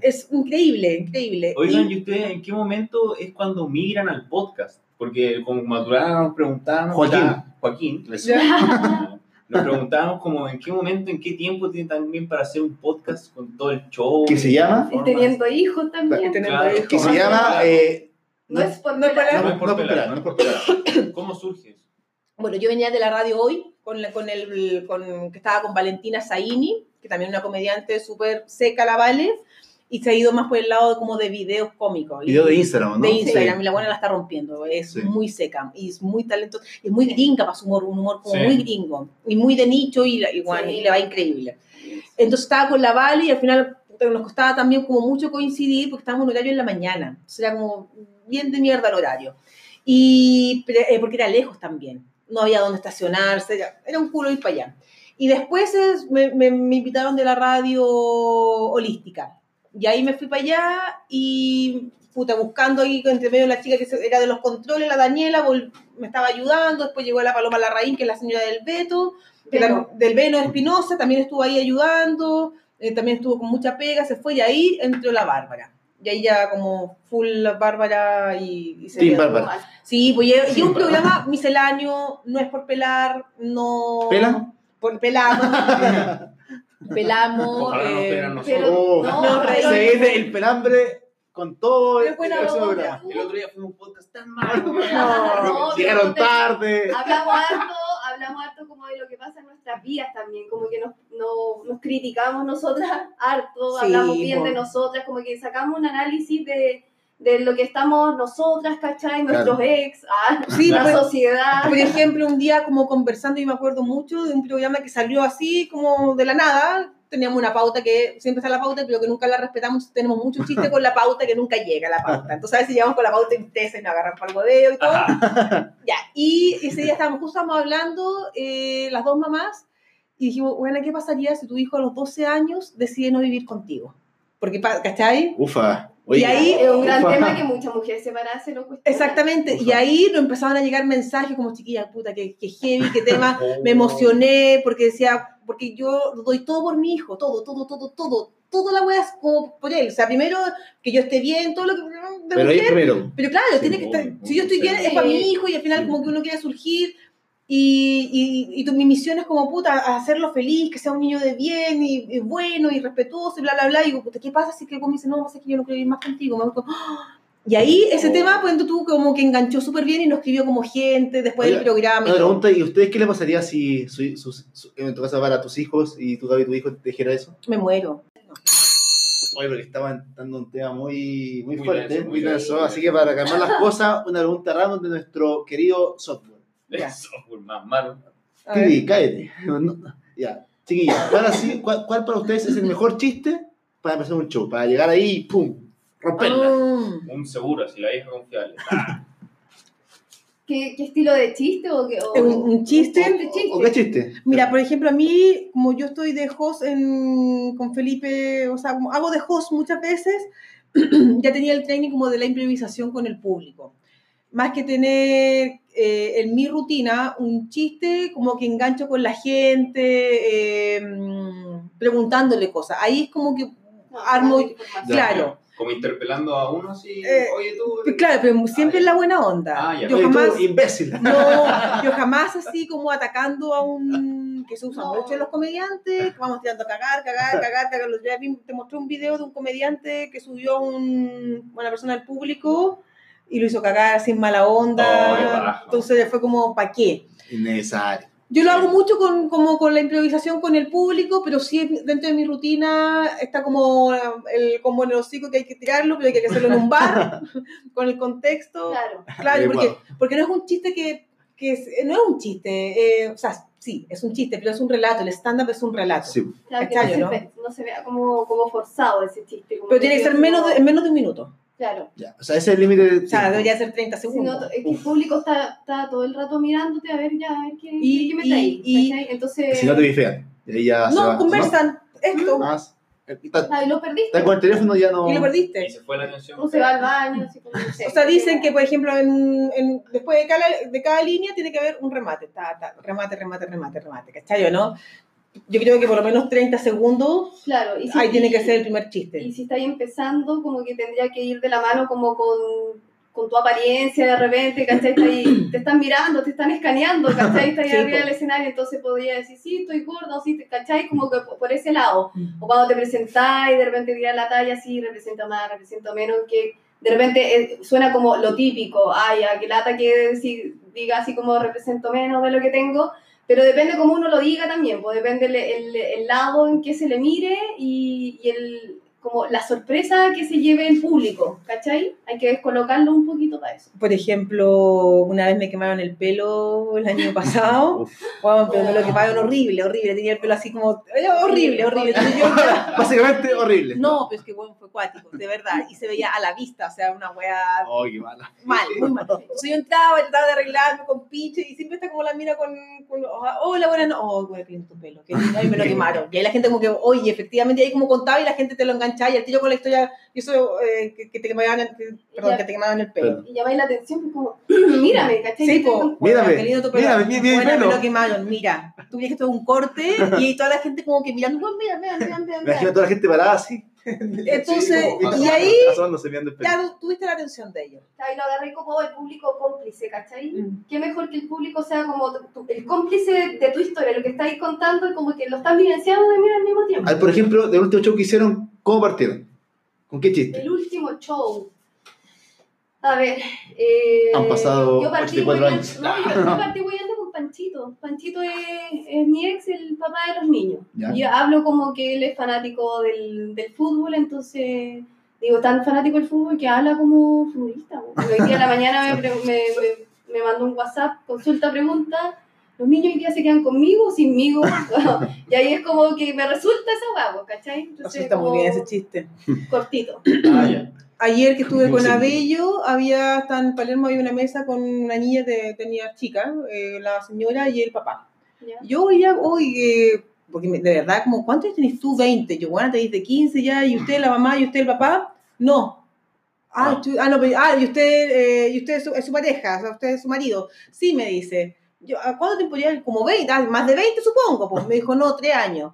Es increíble, increíble. Oigan, Y- ¿y ustedes en qué momento es cuando migran al podcast? Porque como Maturana nos preguntábamos... Joaquín. ya- Joaquín. Eso. Nos preguntábamos como en qué momento, en qué tiempo tiene también para hacer un podcast con todo el show. ¿Qué se llama? Y teniendo hijos también. Teniendo Claro. hijos. Que se llama... eh, No es por no pelar. no, es por no por pelar. pelar, no es por pelar. ¿Cómo surge eso? Bueno, yo venía de la radio hoy, con, la- con el, con, que estaba con Valentina Zaini, que también es una comediante súper seca, la vale, y se ha ido más por el lado como de videos cómicos. Video de Instagram, ¿no? de Instagram, Sí. y la buena la está rompiendo, es Sí. muy seca, y es muy talentosa, y es muy gringa para su humor, un humor como Sí. muy gringo, y muy de nicho, y, la- y, bueno, Sí. y le va increíble. Entonces estaba con la Vale, y al final nos costaba también como mucho coincidir, porque estábamos en horario en la mañana, entonces era como bien de mierda el horario. Y eh, porque era lejos también, no había dónde estacionarse, era, era un culo ir para allá. Y después es- me, me- me invitaron de la radio holística. Y ahí me fui para allá y puta, buscando ahí entre medio la chica que era de los controles, la Daniela, me estaba ayudando, después llegó la Paloma Larraín, que es la señora del Beto, del Beno Espinosa, también estuvo ahí ayudando, eh, también estuvo con mucha pega, se fue y ahí entró la Bárbara. Y ahí ya como full Bárbara y, y se Team quedó. Bárbara. Sí, pues y y Sí, un programa misceláneo, no es por pelar, no... ¿Pela? Por pelamos. pelamos. Ojalá nos eh, pegaran nosotros. Pero, Oh, no, no, se el pelambre con todo el buena el otro día fue un podcast tan malo. No, Llegaron tarde. hablamos harto, hablamos harto como de lo que pasa en nuestras vidas también, como que nos, no- nos criticamos nosotras harto, Sí, hablamos bien po. de nosotras, como que sacamos un análisis de, de lo que estamos nosotras, ¿cachai? Nuestros ex, ah, Sí, la pues, sociedad. por ejemplo, un día como conversando, y me acuerdo mucho de un programa que salió así, como de la nada. Teníamos una pauta que siempre está la pauta, pero que nunca la respetamos. Tenemos mucho chiste con la pauta que nunca llega a la pauta. Entonces, a veces llegamos con la pauta impresa y nos agarran para el hueveo y todo. Ya, y ese día estábamos, justo estábamos hablando, eh, las dos mamás, y dijimos, bueno, ¿qué pasaría si tu hijo a los 12 años decide no vivir contigo? Porque, ¿cachai? Ufa. Y ahí- es un gran ufa. tema que muchas mujeres separadas se lo cuestionan. Exactamente, y Ufa. ahí nos empezaban a llegar mensajes como, chiquilla, puta, que, que heavy, qué tema, Oh. me emocioné, porque decía, porque yo doy todo por mi hijo, todo, todo, todo, todo, toda la wea es como por él. O sea, primero que yo esté bien, todo lo que... de Pero ahí mujer, primero. Pero claro, Sí, tiene que estar, si yo estoy bien sí. es para mi hijo y al final Sí. como que uno quiere surgir y, y, y tu, mi misión es como puta, hacerlo feliz, que sea un niño de bien y, y bueno y respetuoso y bla, bla, bla. Y digo, puta, ¿qué pasa si que me dice, no, pasa que yo no quiero ir más contigo? Me ¡Ah! Y ahí ese Oh. tema, pues tú como que enganchó súper bien y nos escribió como gente después del programa. Una pregunta, ¿y ustedes qué les pasaría si su, su- su- en tu casa para tus hijos y tú, Gaby, tu hijo te dijera eso? Me muero. Oye, porque estaban dando un tema muy, muy, Muy fuerte, denso, muy denso. Así que para calmar las cosas, una pregunta random de nuestro querido software. Ya. Eso, por más malo. Titi, cállate. No, no, ya, chiquillos, ¿cuál, así- cuál- cuál para ustedes es el mejor chiste para empezar un show? Para llegar ahí y ¡pum! Romperla. Ah. Un seguro, si la hija confiable. ¿Qué, qué estilo de chiste o qué? o- Un, un chiste. Chiste, chiste. ¿O qué chiste? Mira, por ejemplo, a mí, como yo estoy de host en- con Felipe, o sea, como hago de host muchas veces, ya tenía el training como de la improvisación con el público. Más que tener eh, en mi rutina un chiste, como que engancho con la gente, eh, preguntándole cosas. Ahí es como que No, armo, información. claro, Como interpelando a uno así, Eh, oye tú. Pues claro, pero siempre Ah, es la buena onda. Ah, ya. yo Oye, tú, jamás, imbécil. no, yo jamás así como atacando a un que se usa No. mucho en los comediantes, que vamos tirando a cagar, cagar, cagar, cagar. Los días vi- te mostré un video de un comediante que subió a un, una persona al público y lo hizo cagar sin mala onda. Oh. Entonces fue como, ¿para qué? Innecesario. Yo lo hago mucho con, como con la improvisación con el público, pero sí dentro de mi rutina está como el como en el hocico que hay que tirarlo, pero hay que hacerlo en un bar, con el contexto. Claro. Claro, porque, porque no es un chiste que, que es- no es un chiste, eh, o sea, sí, es un chiste, pero es un relato, el stand-up es un relato. Sí. Claro, que no, ¿no? se, ve- no se vea como, como forzado ese chiste. como Pero tiene que ser menos de, en menos de un minuto. Claro. Ya. O sea, ese es el límite. de O sea, debería ser 30 Si no, segundos. es que el público está, está todo el rato mirándote a ver ya, a ver qué, Y- qué me y- trae. y-. Entonces, Si no te bifean. Y ahí ya se va. No, conversan esto Más. Está, ah, y lo perdiste. está con el teléfono ya no. y lo Y perdiste. se fue la atención. O se va al baño, así como, no sé. O sea, dicen que, por ejemplo, en, en- después de cada, de cada línea tiene que haber un remate. Ta, ta, remate, remate, remate, remate. ¿Cachai o no? Yo creo que por lo menos 30 segundos Claro, y si, ahí tiene que y- ser el primer chiste. Y si estáis empezando, como que tendría que ir de la mano como con, con tu apariencia de repente, ¿cachai? Está ahí- te están mirando, te están escaneando, ¿cachai? Estás ahí Sí, arriba del escenario, entonces podría decir, sí, estoy gordo, sí, ¿cachai? Como que por ese lado. O cuando te presentáis, de repente tirar la talla, sí, representa más, representa menos, que de repente eh, suena como lo típico, ay, a que lata que si, diga así como represento menos de lo que tengo, pero depende cómo uno lo diga también, pues depende el, el- el lado en que se le mire y, y el, como la sorpresa que se lleve el público, ¿cachai? Hay que descolocarlo un poquito para eso. Por ejemplo, una vez me quemaron el pelo el año pasado. Bueno, pero me lo quemaron horrible, horrible. Tenía el pelo así como. horrible, horrible. Básicamente horrible. no, pero es que bueno, fue cuático, de verdad. Y se veía a la vista, o sea, una wea Oh, qué mala. mal, muy mal. Entonces yo entraba y trataba de arreglarme con pinche y siempre está como la mira con. con Hola, buenas no Oh, qué lindo tu pelo. Que me lo quemaron. Y ahí la gente como que, oye, efectivamente, ahí como contaba y la gente te lo enganchaba y el tío con la historia, y eso, eh, que, que te quemaban el, que- perdón, ya. que te quemaban el pelo. Y llamáis la atención, como, mírame, ¿cachai? Sí, Que po. Mírame, mírame, mira, mira mi Bueno, me pelo. lo quemaron, mira. Tú que esto es un corte y toda la gente como que mirando, "Oh, mira, mira, mira, mira, Me imagino mira. a toda la gente parada así. Entonces, Sí, y ahí ya tuviste la atención de ellos. Ahí lo agarré como el público cómplice, ¿cachai? Mm. Qué mejor que el público sea como tu- el cómplice de tu historia, lo que estáis contando y como que lo están vivenciando de mí al mismo tiempo. Ah, por ejemplo, del último show que hicieron, ¿cómo partieron? ¿Con qué chiste? El último show. A ver. eh, Han pasado yo partí 84 hueveando- años. No, yo, yo partí Panchito. Panchito es, es mi ex, el papá de los niños. Ya. Y yo hablo como que él es fanático del, del fútbol, entonces. Digo, tan fanático del fútbol que habla como futbolista. Hoy día a la mañana me, me, me, me mandó un WhatsApp, consulta, pregunta. ¿Los niños hoy día se quedan conmigo o sinmigo? y ahí es como que me resulta esa huevo, ¿cachai? Entonces, Resulta muy bien ese chiste. Cortito. Ah, ya. Ayer que estuve con. Abello, había, hasta en Palermo había una mesa con una niña que tenía chica, eh, la señora y el papá. Yo ya, hoy, eh, porque de verdad, como, ¿cuántos años tenés tú? 20. Yo, bueno, te dice 15 ya, y usted la mamá, y usted el papá. No. Ah, Ah. tú- ah, no, pero- ah, y usted, eh, y usted es su, es su pareja, o sea, usted es su marido. Sí, me dice. Yo, ¿a cuánto tiempo ya? Como 20, ah, más de 20 supongo. Pues me dijo, no, 3 años.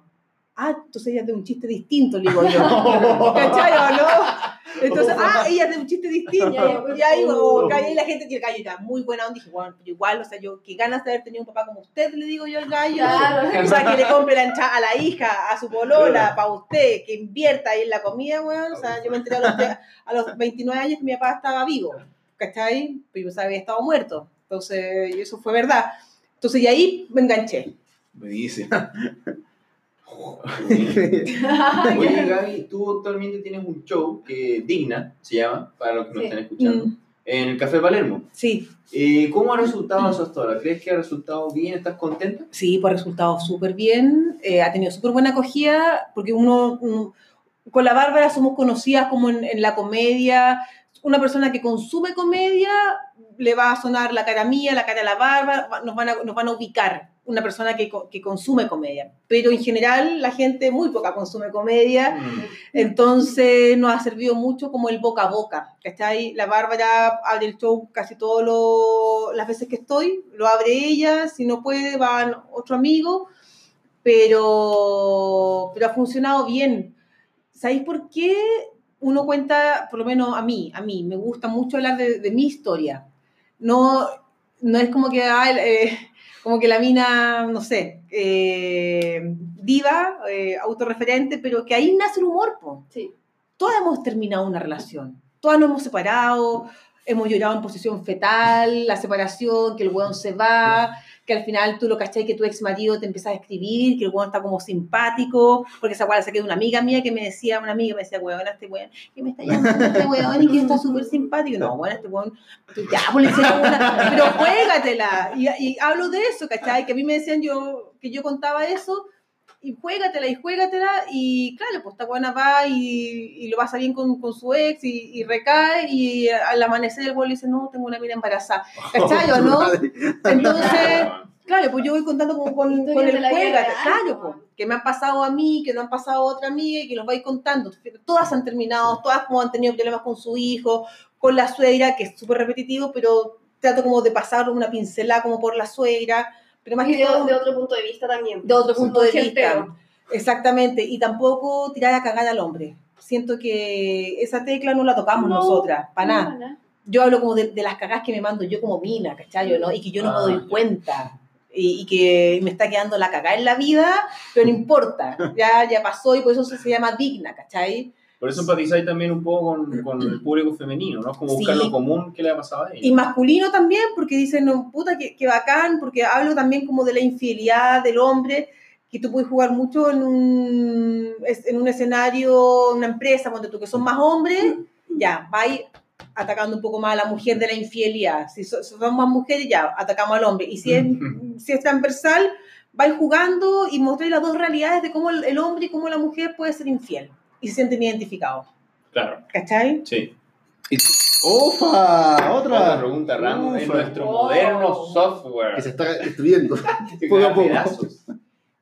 Ah, entonces ella de un chiste distinto, le digo yo. ¿Cachai o no? Entonces, ah, ella es de un chiste distinto. Y ahí, oh, y ahí la gente, y el gallo ya muy buena onda. Dije, bueno, pero igual, o sea, yo, qué ganas de haber tenido un papá como usted, le digo yo al gallo. Claro. O sea, que le compre la a la hija, a su polola, para usted, que invierta ahí en la comida, weón. O sea, yo me enteré a los, a los 29 años que mi papá estaba vivo, ¿cachai? Pero yo pensaba que había estado muerto. Entonces, y eso fue verdad. Entonces, y ahí me enganché. Buenísimo. Oye, Gaby, tú actualmente tienes un show que Digna se llama, para los que nos Sí. están escuchando, Mm, en el Café Palermo. sí, Eh, ¿Cómo ha resultado eso hasta ahora? ¿Crees que ha resultado bien? ¿Estás contenta? sí, pues ha resultado súper bien. eh, ha tenido súper buena acogida, porque uno, mm, con la Bárbara somos conocidas como en, en la comedia. Una persona que consume comedia le va a sonar la cara mía, la cara de la va- nos van a, nos van a ubicar. una persona que, que consume comedia, pero en general la gente muy poca consume comedia, Mm. entonces nos ha servido mucho como el boca a boca, ¿cachai? La Bárbara abre el show casi todas las veces que estoy, lo abre ella, si no puede van otro amigo, pero, pero ha funcionado bien. ¿Sabéis por qué uno cuenta, por lo menos a mí, a mí, me gusta mucho hablar de, de mi historia? No, no es como que, ah, eh, como que la mina, no sé, eh, diva, eh, autorreferente, pero que ahí nace el humor, po. Sí. Todas hemos terminado una relación, todas nos hemos separado, hemos llorado en posición fetal, la separación, que el weón se va, que al final tú lo cachai que tu ex marido te empieza a escribir, que el weón está como simpático, porque esa weá se quedó una amiga mía que me decía, una amiga me decía, weón, este weón, que me está llamando este weón y que está súper simpático. No, weón, este weón, ya, pues decía, weón, pero juégatela. Y, y hablo de eso, ¿cachai? Que a mí me decían yo, que yo contaba eso, y juégatela y juégatela y claro, pues esta buena va y, y lo pasa bien con, con su ex y, y recae y al amanecer el güey le dice, no, tengo una mina embarazada. ¿Cachai o no? Entonces, claro, pues yo voy contando como con, con el la vida juégate, real, claro, pues, que me han pasado a mí, que no han pasado a otra amiga y que los vais contando. Todas han terminado, todas como han tenido problemas con su hijo, con la suegra, que es súper repetitivo, pero trato como de pasar una pincelada como por la suegra, pero más Y que de, todo de otro punto de vista también. de otro punto de vista. Exactamente, y tampoco tirar a cagar al hombre. Siento que esa tecla no la tocamos No, nosotras, para nada. Yo hablo como de, de las cagas que me mando yo como mina, ¿cachai? ¿no? Y que yo no Ah, me doy ya. cuenta. Y, y que me está quedando la cagada en la vida, pero no importa. Ya, ya pasó y por eso se, se llama digna, ¿cachai? Por eso empatizáis también un poco con, con el público femenino, ¿no? Es como buscar Sí. lo común que le ha pasado a Y ella. masculino también, porque dicen, no, puta, que, que bacán, porque hablo también como de la infidelidad del hombre, que tú puedes jugar mucho en un, en un escenario, una empresa, cuando tú que son más hombres, ya, vais atacando un poco más a la mujer de la infidelidad. Si, so- si son más mujeres, ya, atacamos al hombre. Y si es, si es transversal, vais jugando y mostráis las dos realidades de cómo el, el hombre y cómo la mujer puede ser infiel. Y se sienten identificados. Claro, ¿Cachai? sí. ¡Opa! Otra Otra. pregunta random en nuestro Oh. moderno software. Que se está destruyendo. Poco a poco.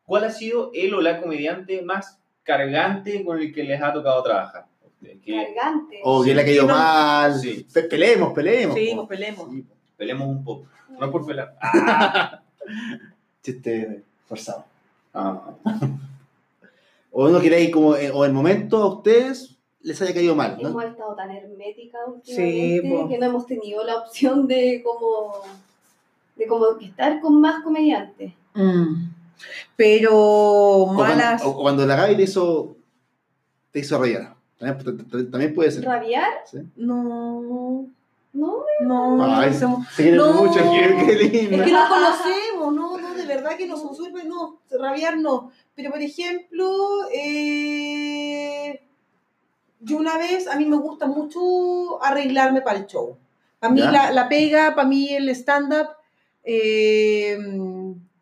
¿Cuál ha sido el o la comediante más cargante con el que les ha tocado trabajar? Que Cargante. O que le ha caído Sí, no. mal. Sí. Pe- Peleemos, peleemos. Sí, po. peleemos. Sí, Pelemos un poco. No es por pelar. Ah. Chiste forzado. Ah. O no queréis como, eh, o el momento a ustedes les haya caído mal, ¿no? Hemos estado tan herméticas Sí, últimamente po. que no hemos tenido la opción de como de como estar con más comediantes. Mm. Pero O malas. cuando, o cuando la Gaby te hizo, te hizo reír. También, puede ser. ¿Rabiar? ¿sí? No, No, no. Ay, no somos- Se quieren No. mucho, qué, qué lindo. Es que no conocemos, no, no, de verdad que no son súper, no, rabiar no. Pero por ejemplo, eh, yo una vez, a mí me gusta mucho arreglarme para el show. A mí la, la pega, para mí el stand-up, eh,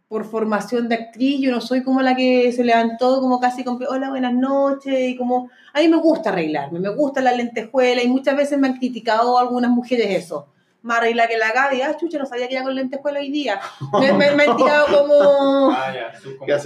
por formación de actriz, yo no soy como la que se levantó como casi con, hola, buenas noches, y como, a mí me gusta arreglarme, me gusta la lentejuela, y muchas veces me han criticado algunas mujeres eso. Más arregla que la Gaby, ah, chucha, no sabía que era con lentejuela hoy día. Me, me- me han tirado como... Ah, ya.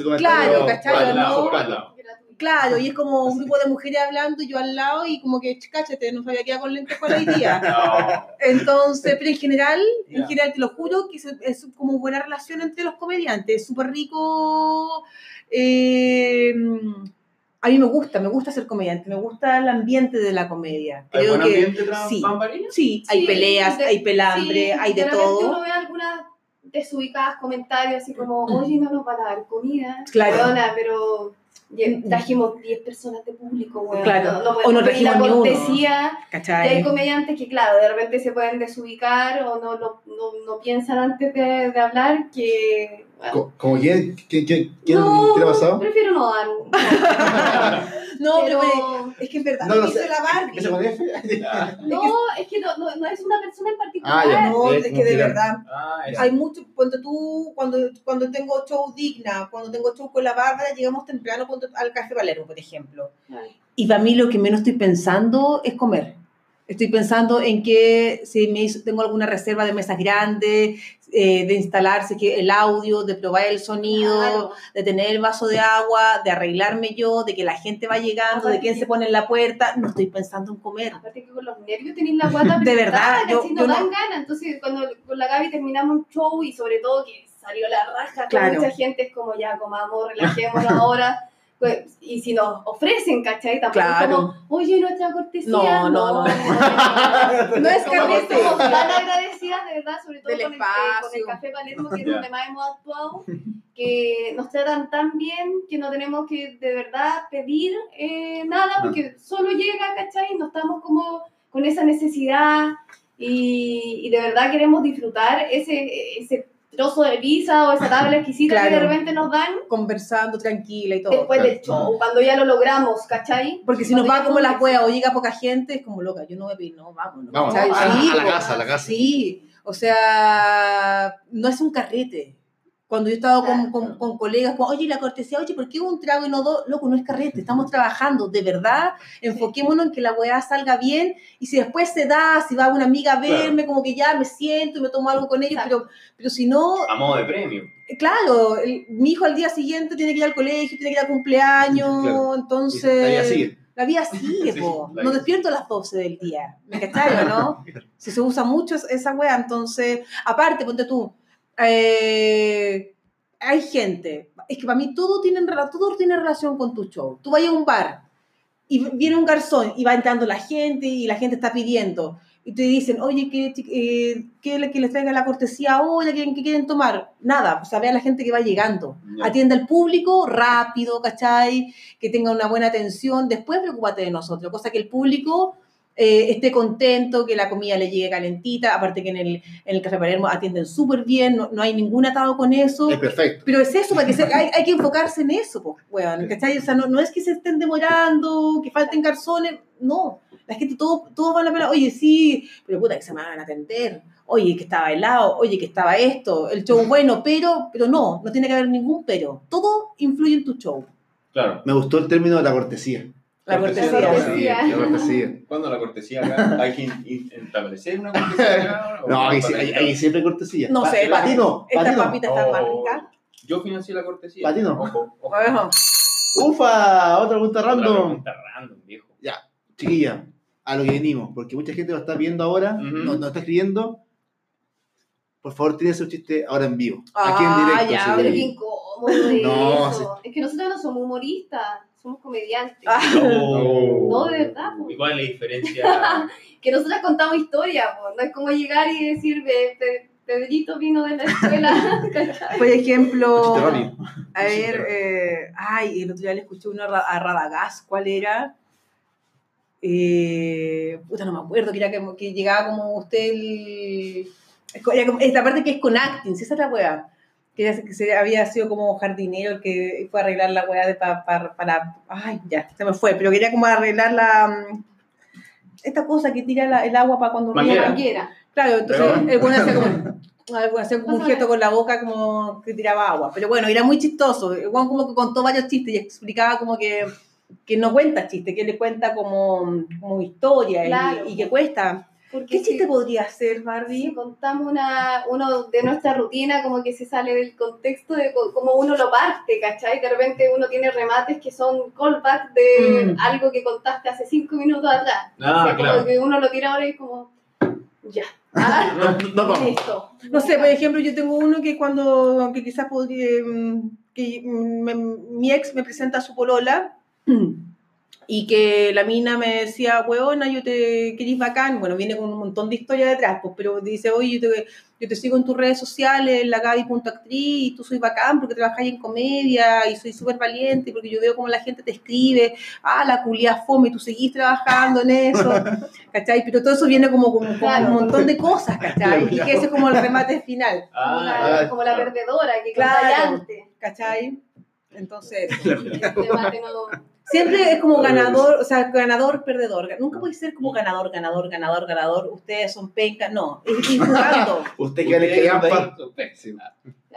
comentario Claro, ¿cachai? ¿no? Claro, y es como un grupo de mujeres hablando y yo al lado y como que, ch, cáchate, no sabía que era con lentejuela hoy día. No. Entonces, pero en general, en general te lo juro que es, es como buena relación entre los comediantes, es súper rico. eh, a mí me gusta, me gusta ser comediante, me gusta el ambiente de la comedia. ¿Hay Creo buen que ambiente tras sí. bambalinas? sí, hay Sí, peleas, de- hay pelambre, Sí, hay de, repente todo. Uno ve algunas desubicadas comentarios así como, oye, no nos van a dar comida. Claro. Weona, pero ye- trajimos 10 personas de público, weón. Claro. No, no O no pedir la trajimos ni uno. cortesía. Y hay comediantes que, claro, de repente se pueden desubicar o no, no, no, no piensan antes de, de hablar que... bueno, Co- ¿Como quién? ¿Quién, quién, quién, no, ¿qué le ha pasado? Prefiero no dar. No, pero, pero- es que es verdad, No, no hizo la Barbie. No, es que no, no, no es una persona en particular. Ah, ya. No, Es es que de verdad. Ah, Hay mucho, cuando tú, cuando, cuando tengo show digna, cuando tengo show con la Bárbara, llegamos temprano al Café Palermo, por ejemplo. Ay, Y para mí lo que menos estoy pensando es comer. Estoy pensando en que si me hizo- tengo alguna reserva de mesas grandes, eh, de instalarse que el audio, de probar el sonido, Claro. de tener el vaso de agua, de arreglarme yo, de que la gente va llegando, de quién que- se pone en la puerta. No estoy pensando en comer. Aparte que con los nervios tenéis la guata De verdad, yo- yo no dan ganas. Entonces, cuando con la Gaby terminamos un show y sobre todo que salió la raja, con mucha gente es como ya comamos, relajémonos ahora. Pues, y si nos ofrecen, ¿cachai? Tampoco Claro. como, oye, nuestra cortesía. No, no, no. no, No es que estamos tan agradecidas, de verdad, sobre todo con el, eh, con el. Café Palermo, que es donde más hemos actuado, que nos tratan tan bien que no tenemos que de verdad pedir eh, nada, porque solo llega, ¿cachai? No estamos como con esa necesidad y, y de verdad queremos disfrutar ese, ese trozo de pizza o esa tabla exquisita que de Claro. repente nos dan Conversando tranquila y todo. después del show, cuando ya lo logramos, ¿cachai? Porque si nos va como la hueá o llega poca gente, es como loca, yo no voy a pedir, no, vamos. ¿no? Vamos, a, a Sí, la po. casa, a la casa. Sí, o sea, no es un carrete. Cuando yo estaba con, Claro. con, con colegas, como, oye, la cortesía, oye, ¿por qué un trago y no dos? Loco, no es carrete, estamos trabajando, de verdad, enfoquémonos en que la weá salga bien, y si después se da, si va una amiga a verme, como que ya me siento y me tomo algo con ellos, pero, pero si no, A modo de premio. claro, el- mi hijo al día siguiente tiene que ir al colegio, tiene que ir a cumpleaños, Claro. entonces... La vida sigue. La vida sigue, Sí, po. la No vida despierto a las 12 del día. ¿Me cachai no? Si se usa mucho es- esa wea, entonces, aparte, ponte tú, eh, hay gente, es que para mí todo tiene, todo tiene relación con tu show. Tú vas a un bar y viene un garzón y va entrando la gente y la gente está pidiendo. Y te dicen, oye, que, eh, que, que les traiga la cortesía hoy, ¿qué, qué quieren tomar? Nada, o sea, ve a la gente que va llegando. Ya. Atiende al público rápido, ¿cachai? Que tenga una buena atención. Después preocúpate de nosotros, cosa que el público eh, esté contento, que la comida le llegue calentita. Aparte que en el, en el Café Palermo atienden súper bien, no, no hay ningún atado con eso. Es perfecto. Pero es eso, para que se- hay, hay que enfocarse en eso, pues, weón, ¿cachai? O sea, no, no es que se estén demorando, que falten garzones, no. La gente, todos todo van a pelar, oye, sí, pero puta, que se me van a atender. Oye, que estaba helado, oye, que estaba esto, el show bueno, pero, pero no, no tiene que haber ningún pero. Todo influye en tu show. Claro. Me gustó el término de la cortesía. La Cortesía. La cortesía. ¿Cuándo la cortesía acá? ¿Hay que establecer una cortesía acá? ¿O No, ahí, que- ahí siempre hay cortesía. No sé, Para ti no, para esta ti no. papita está más Oh, rica. Yo financié la cortesía. Para ti no. Ojo, ojo. Ufa, otra pregunta Otra random. pregunta random, viejo. Chiquilla, a lo que venimos, porque mucha gente lo está viendo ahora, nos, nos está escribiendo. Por favor, tienes un chiste ahora en vivo. Aquí en Ah, directo. ya, No, eso. Es que nosotros no somos humoristas, somos comediantes. Ah. No, de verdad. po. ¿Y cuál es la diferencia? Que nosotras contamos historias, po. no es como llegar y decir, "Ve, Pe- Pedrito vino de la escuela. por ejemplo, a ver, eh, ay, el otro día le escuché uno a Ra- a Radagás, ¿cuál era? Eh, puta, no me acuerdo, que era que, que llegaba como usted el... Esta parte que es con acting, ¿sí? esa es la wea. Que, era- que se, había sido como jardinero el que fue a arreglar la wea de pa- pa- para... Ay, ya, se me fue, pero quería como arreglar la... mm, Esta cosa que tira la- el agua para cuando Manguera. Manguera. Claro, entonces Pero- el bueno hacía como, hacía como un gesto con la boca como que tiraba agua. Pero bueno, era muy chistoso. El bueno como que contó varios chistes y explicaba como que, que no cuenta chistes, que le cuenta como, como historia y- y, que cuesta. Porque ¿Qué si- chiste podría ser, Si Barbie? contamos una, uno de nuestra rutina, como que se sale del contexto de cómo uno lo parte, ¿cachai? De repente uno tiene remates que son callback de Mm. algo que contaste hace cinco minutos atrás. Ah, O sea, claro. Como que uno lo tira ahora y es como, ya. Ah, No, no listo. No sé, por ejemplo, yo tengo uno que cuando, que quizás podría, mm, que mm, me- mi ex me presenta a su polola y que la mina me decía, weona, yo te querís bacán, bueno, viene con un montón de historia detrás, pues, pero dice, oye, yo te, yo te sigo en tus redes sociales, la Gaby.actriz, y tú soy bacán porque trabajáis en comedia y soy súper valiente porque yo veo como la gente te escribe, ah, la culia fome, y tú seguís trabajando en eso, ¿cachai? Pero todo eso viene como con, Claro. un montón de cosas, ¿cachai? Y que ese es como el remate final. Como, Ah, la, como la perdedora que Claro. antes. ¿cachai? Entonces, El debate no. Siempre es como ganador, o sea, ganador, perdedor. Nunca puede ser como ganador, ganador, ganador, ganador. Ustedes son pencas. No, es. Usted que que ya pa- Sí.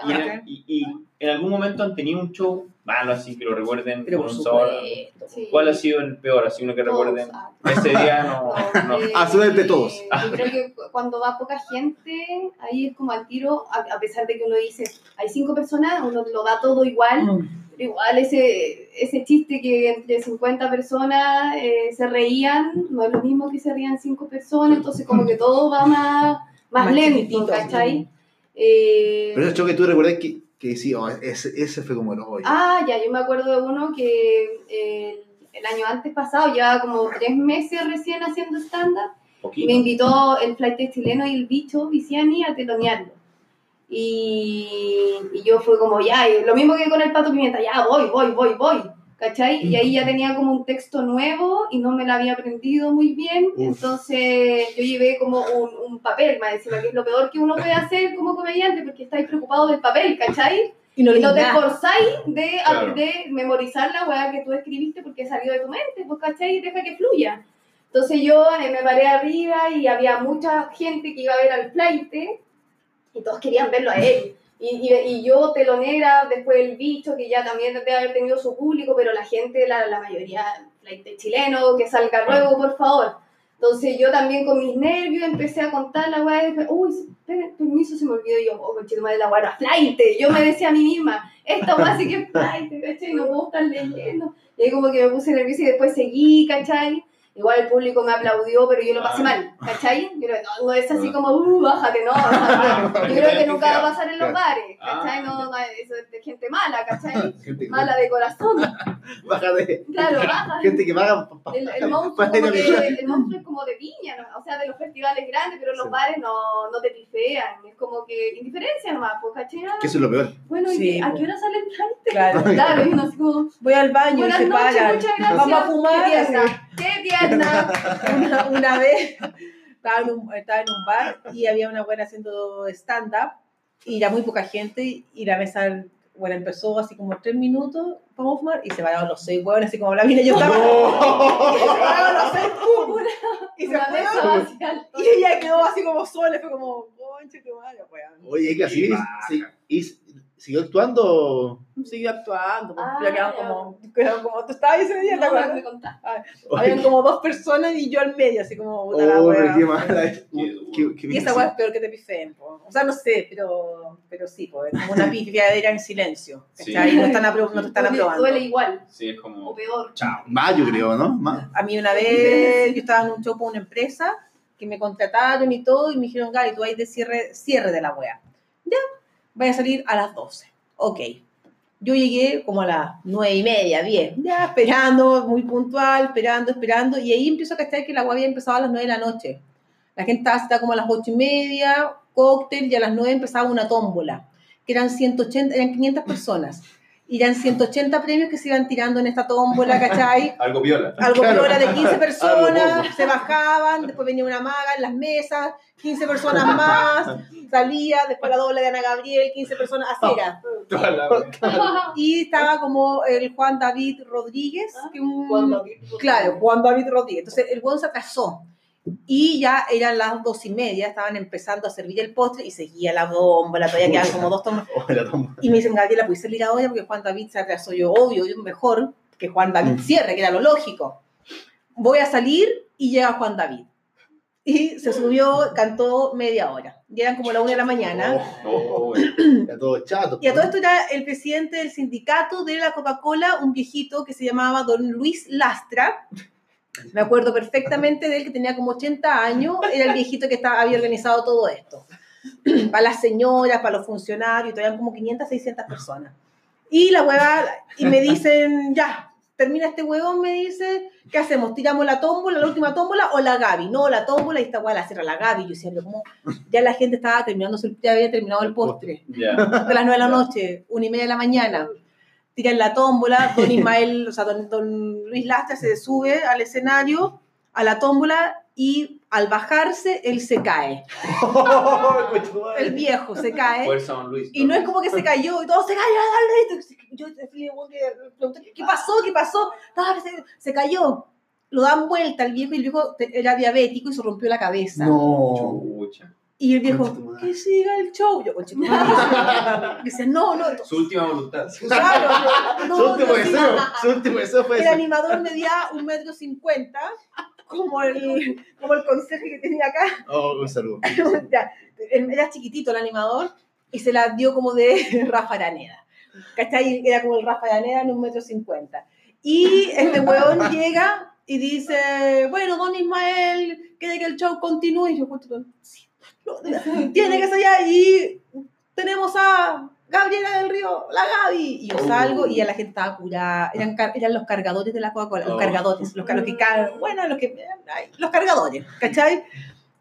Y en, y- y en algún momento han tenido un show malo, así que lo recuerden Pero con un sabor. supuesto. Sí. ¿Cuál ha sido el peor? Así uno que Todos, recuerden. ah, Ese día no. no. eh, Absolutamente todos. Yo creo que cu- cuando va poca gente, ahí es como al tiro, a, a pesar de que uno dice, hay cinco personas, uno lo da todo igual, Mm. Igual ese, ese chiste que entre 50 personas eh, se reían, no es lo mismo que se rían cinco personas, entonces como que todo va más, más, Más lento, ¿cachai? Eh, Pero ese show que tú recuerdas que, que sí, oh, ese, ese fue como el hoyo. Ah, ya, yo me acuerdo de uno que eh, el año antes pasado, llevaba como tres meses recién haciendo stand-up, me invitó el flight chileno y el bicho Viciani a telonearlo. Y, y yo fue como, ya, y lo mismo que con el pato pimienta, ya, voy, voy, voy, voy. ¿Cachai? Y ahí ya tenía como un texto nuevo y no me lo había aprendido muy bien. Uf. Entonces yo llevé como un, un papel, más encima, que es lo peor que uno puede hacer como comediante, porque estáis preocupado del papel, ¿cachai? Y no Y no te nada. esforzáis de, Claro. de memorizar la weá que tú escribiste porque salió de tu mente, pues, ¿cachai? Deja que fluya. Entonces yo eh, me paré arriba y había mucha gente que iba a ver al flight y todos querían verlo a él. Y, y, y yo telonera, después el bicho, que ya también debe haber tenido su público, pero la gente, la, la mayoría, flight chileno, que salga luego, por favor. Entonces yo también con mis nervios empecé a contar la weá y después, uy, permiso, se me olvidó y yo, oh, conchetumare, la weá flight. Yo me decía a mí misma, esta weá sí que es flight, ¿cachai? No puedo estar leyendo. Y ahí como que me puse nerviosa y después seguí, ¿cachai? Igual el público me aplaudió, pero yo lo pasé Ah. mal, ¿cachai? No, no es así como, uh, bájate, no. bájate. Yo creo que nunca va a pasar en los bares, ¿cachai? Ah. No, no, eso es de gente mala, ¿cachai? Mala de corazón, Bájate. claro, baja. Gente que paga pa- pa- El, el monstruo como a que, viajar. el monstruo es como de piña, ¿no? o sea, de los festivales grandes, pero en los Sí. bares no, no te pifean, es como que indiferencia nomás, pues, ¿cachai? Ah, Que eso es lo peor. Bueno, ¿y Sí, qué- ¿a pues. qué hora sale el flight? Claro. Claro, y uno así como, Voy al baño buenas y se noches, muchas gracias. Vamos a fumar. Qué qué tierna. una, una vez estaba en, un, estaba en un bar y había una buena haciendo stand-up y era muy poca gente y la mesa, bueno, empezó así como tres minutos, vamos a fumar y se pararon los seis huevones así como la mina y yo estaba. Y se pararon los seis pum, y se fueron y ella quedó así como sola, fue como, conche tu madre, weón. Oye, que así. Qué sí, ¿Y siguió actuando? Siguió actuando, Ah, ya quedaban ya. como, quedaban como, tú estabas ese día, ¿te No, acuerdas? no me contaste. Habían como dos personas y yo al medio, así como, puta la Oh, wea. qué mala. Qué- qué Y esa weá es peor que te pifeen, po. O sea, no sé, pero, pero sí, po, es como una pifiadera en silencio. Sí. ¿cachai? No, están apro- no te están aprobando. Duele igual, Sí, es o como. peor. Chao. Más, yo creo, ¿no? Más. A mí una vez yo estaba en un show con una empresa que me contrataron y todo y me dijeron, Gary, tú hay de cierre, cierre de la wea. Ya, voy a salir a las 12. Ok. Yo llegué como a las nueve y media, diez, ya esperando, muy puntual, esperando, esperando, y ahí empiezo a cachar que la wea había empezado a las nueve de la noche. La gente estaba sentada como a las ocho y media, cóctel, y a las nueve empezaba una tómbola, que eran 180, eran 500 personas. Eran 180 premios que se iban tirando en esta tómbola, ¿cachai? Algo viola. algo Claro. piola de 15 Algo personas, se bajaban, después venía una maga en las mesas, 15 personas más, salía, después la doble de Ana Gabriel, 15 personas, así era. Y estaba como el Juan David Rodríguez, que un- Cuando- claro, Juan David Rodríguez. Entonces el buen se atrasó. Y ya eran las dos y media, estaban empezando a servir el postre y seguía la bomba, todavía quedaban como dos tomas. Oh, la toma. Y me dicen, Gabriela, ¿puedes salir ahora? Porque Juan David se atrasó. Yo, obvio, yo mejor que Juan David Mm. cierre, que era lo lógico. Voy a salir y llega Juan David. Y se subió, cantó media hora. Y eran como la una de la mañana. Oh, Ya todo chato. Y a todo esto era el presidente del sindicato de la Coca-Cola, un viejito que se llamaba don Luis Lastra. Me acuerdo perfectamente de él, que tenía como 80 años. Era el viejito que estaba, había organizado todo esto. Para las señoras, para los funcionarios, todavía como 500, 600 personas. Y la hueva, y me dicen, ya, termina este huevón, me dice, ¿qué hacemos? ¿Tiramos la tómbola, la última tómbola o la Gaby? No, la tómbola y esta hueá la cierra la Gaby. Yo pero ¿cómo? Ya la gente estaba terminando, ya había terminado el postre Ya. de las 9 de la noche, una y media de la mañana. Tiran la tómbola, don Ismael, o sea, don, don Luis Lastra se sube al escenario, a la tómbola, y al bajarse él se cae. El viejo se cae. Fuerza, don Luis. Y no es como que se cayó y todo se cayó. Yo le pregunté, ¿qué pasó? ¿Qué pasó? Se, se cayó. Lo dan vuelta al viejo y el viejo era diabético y se rompió la cabeza. No. Chucha. Y el viejo, que siga el show. Yo, madre. Dice, no, no. Su última voluntad. Claro, no, su último no, deseo. Su último deseo fue El animador medía un metro cincuenta, como el, como el conserje que tenía acá. Oh, un saludo. Era chiquitito el animador y se la dio como de Rafa Araneda. ¿Cachai? Era como el Rafa Araneda en un metro cincuenta. Y este weón llega y dice, bueno, don Ismael, quiere que el show continúe. Y yo, "Puta, sí, tiene que ser ya. Y tenemos a Gabriela del Río, la Gaby. Y yo salgo y ya la gente estaba curada. Eran, eran los cargadores de la Coca-Cola, los Oh. cargadores, los, los que cargan, bueno, los que, los cargadores, ¿cachai?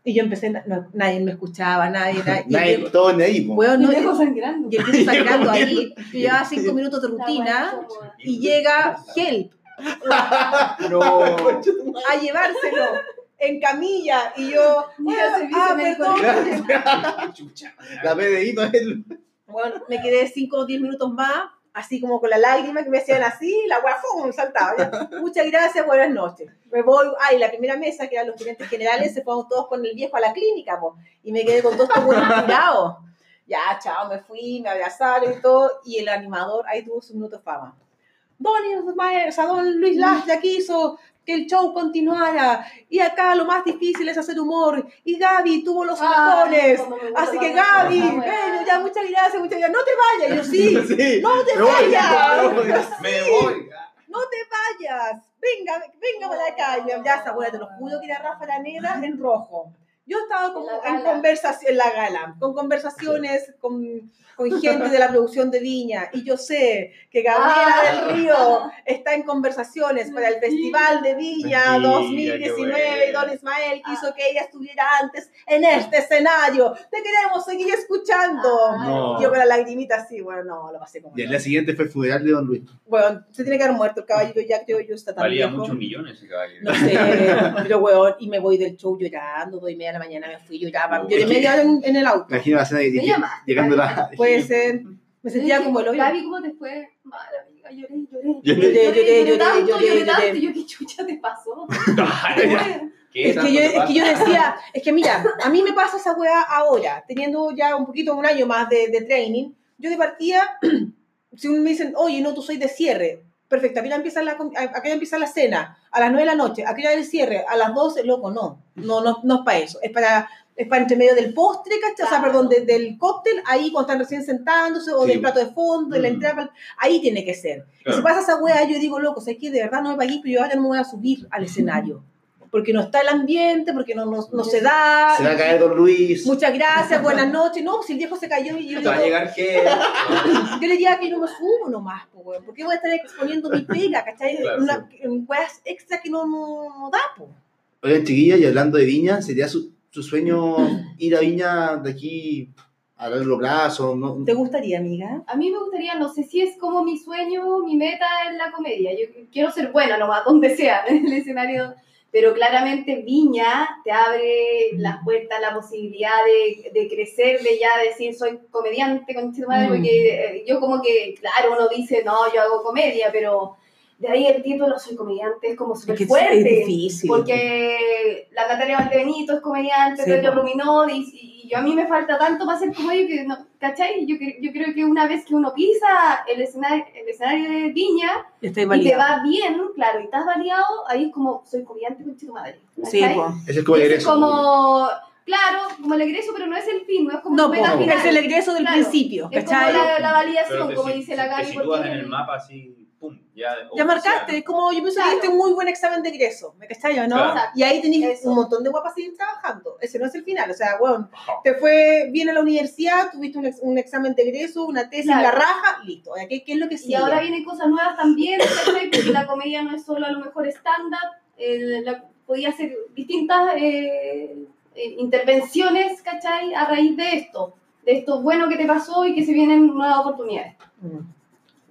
Y yo empecé, no, nadie me escuchaba, nadie, nadie. y Nadie, el- todo en ahí, po. weón, Y no, dejo sangrando. y el viejo sangrando ahí. Yo llevaba cinco minutos de rutina y llega Help No. a llevárselo en camilla. Y yo, ah, servicio ah, perdón. Chucha. La PDI no es. Bueno, me quedé 5 o 10 minutos más, así como con la lágrima que me hacían así, la ¡fum! saltaba. Ya. Muchas gracias, buenas noches. Me voy, ay, la primera mesa, que eran los gerentes generales, se fueron todos con el viejo a la clínica, po, y me quedé con todos estos buenos tirados. Ya, chao, me fui, me abrazaron y todo, y el animador ahí tuvo su minuto fama. Don o sea, don Luis Lastra quiso que el show continuara, y acá lo más difícil es hacer humor, y Gaby tuvo los tapones, Así que Gaby, bueno, ya muchas gracias, muchas gracias. No te vayas, yo sí. Sí. No te Me voy, vayas. me voy. Me voy. No te vayas. Venga, venga para acá. Y ya esa abuela, te lo juro que era Rafa la negra en rojo. Yo estaba como En la en gala. conversación, en la gala, con conversaciones con, con gente de la producción de Viña. Y yo sé que Gabriela Ah. del Río está en conversaciones para el Festival de Viña Mentira, 2019. qué Y. Don Ismael quiso que ella estuviera antes en este escenario. Te queremos seguir escuchando. No. Y yo con la lagrimita así, bueno, no, lo pasé como. Y al día siguiente fue el funeral de Don Luis. Bueno, se tiene que haber muerto el caballero, ya creo yo está tan Valía muchos millones ese caballero. No sé, pero weón, y me voy del show llorando, doy media de la mañana, me fui lloraba, Uy. lloré media hora en, en el auto. Imagino la escena de- Me llama. llegando la. Puede ser, me sentía como el hoyo. Gaby, ¿cómo te fue? Mala amiga, lloré, lloré. Lloré, lloré, lloré, tanto, lloré, lloré lloré. tanto. Yo, ¿qué chucha te pasó? ¿Qué Es que, yo, es que yo decía, es que mira, a mí me pasa esa weá ahora, teniendo ya un poquito, un año más de, de training, yo de partida, si me dicen, oye, no, tú soy de cierre, perfecto, acá ya empieza la, acá ya empieza la cena, a las 9 de la noche, acá ya el cierre, a las 12, loco, no, no, no, no es para eso, es para, es para entre medio del postre, ¿cachai? O sea, perdón, de- del cóctel, ahí cuando están recién sentándose, o Sí. del plato de fondo, de la Mm. entrada, ahí tiene que ser. Y si pasa esa weá, yo digo, loco, sé que de verdad no me pagué, pero yo ahora no me voy a subir al escenario. Porque no está el ambiente, porque no, no, no se da. Se va a caer Don Luis. Muchas gracias, buenas noches. No, si el viejo se cayó y yo, Te va a digo, llegar que. yo le diría que no me subo nomás, po, weón. ¿Por qué voy a estar exponiendo mi pega, cachai? Claro, Una, weas extra que no, no, no da, po. Oigan, chiquilla, y hablando de Viña, ¿sería su, su sueño ir a Viña de aquí a largo plazo? ¿no? ¿Te gustaría, amiga? A mí me gustaría, no sé si es como mi sueño, mi meta en la comedia. Yo quiero ser buena nomás, donde sea, en el escenario. Pero claramente Viña te abre las puertas, la posibilidad de, de crecer, de ya decir soy comediante, con madre, Mm. porque eh, yo como que, claro, uno dice, no, yo hago comedia, pero de ahí el título soy comediante es como súper fuerte. es difícil. Porque la Natalia Valdebenito es comediante, Sí, Pedro po. Ruminó, y, y yo, a mí me falta tanto para ser ellos que, no, ¿cachai? Yo, yo creo que una vez que uno pisa el escenario, el escenario de Viña y te va bien, claro, y estás validado, ahí es como, soy comediante con tu madre. Sí, ¿cachai? Ese es como el egreso. como, claro, como el egreso, pero no es el fin, no es como No, po, final. es el egreso del Claro. principio, Es como ¿cachai? la, la validación, como si- dice la Gaby. en el mapa así, pum, ya. Marcaste, es como yo pienso Claro. que hiciste un muy buen examen de egreso, ¿me cachai? ¿no? Claro. Y ahí tenéis Eso. un montón de guapas seguir trabajando. Ese no es el final, o sea, bueno, te fue bien a la universidad, tuviste un, ex- un examen de egreso, una tesis, Claro. la raja, listo. ¿Qué, qué es lo que sigue? Y ahora vienen cosas nuevas también, ¿cachai? Porque la comedia no es solo a lo mejor eh, la- podía hacer distintas eh, eh, intervenciones, ¿cachai? A raíz de esto, de esto bueno que te pasó y que se vienen nuevas oportunidades. Mm,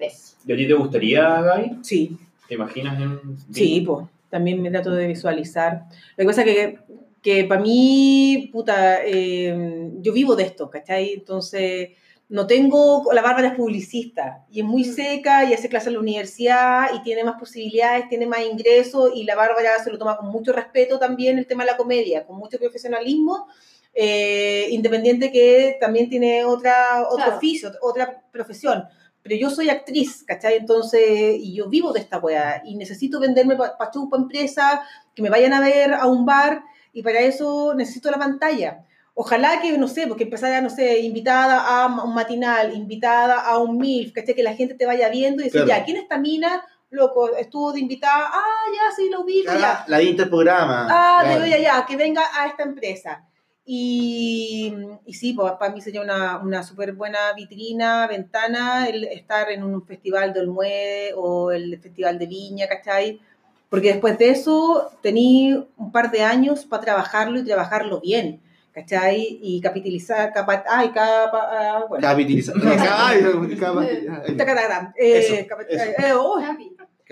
Eso. ¿Y a ti te gustaría, Gaby? Sí, ¿Te imaginas en.? sí, pues. también me trato de visualizar. Lo que pasa es que, que para mí, puta, eh, yo vivo de esto, ¿cachai? Entonces, no tengo, la Bárbara es publicista y es muy seca y hace clases en la universidad y tiene más posibilidades, tiene más ingresos y la Bárbara se lo toma con mucho respeto también el tema de la comedia, con mucho profesionalismo, eh, independiente que también tiene otra, otro Claro. oficio, otra profesión. Pero yo soy actriz, ¿cachai? Entonces, y yo vivo de esta weá y necesito venderme para pa empresa, que me vayan a ver a un bar y para eso necesito la pantalla. Ojalá que, no sé, porque empezara, no sé, invitada a un matinal, invitada a un MILF, ¿cachai? Que la gente te vaya viendo y Claro. ya, ¿quién es esta mina? Loco, estuvo de invitada, ah, ya, sí, lo ya. Ah, La vi interprograma. Ah, Claro. de ya, ya, que venga a esta empresa. Y, y sí, pues, para mí sería una, una súper buena vitrina, ventana, el estar en un festival de Olmué o el festival de Viña, ¿cachai? Porque después de eso tení un par de años para trabajarlo y trabajarlo bien, ¿cachai? Y capitalizar, capa, ay, capa, ah, bueno. Capitaliza- Ay, Eso, eh.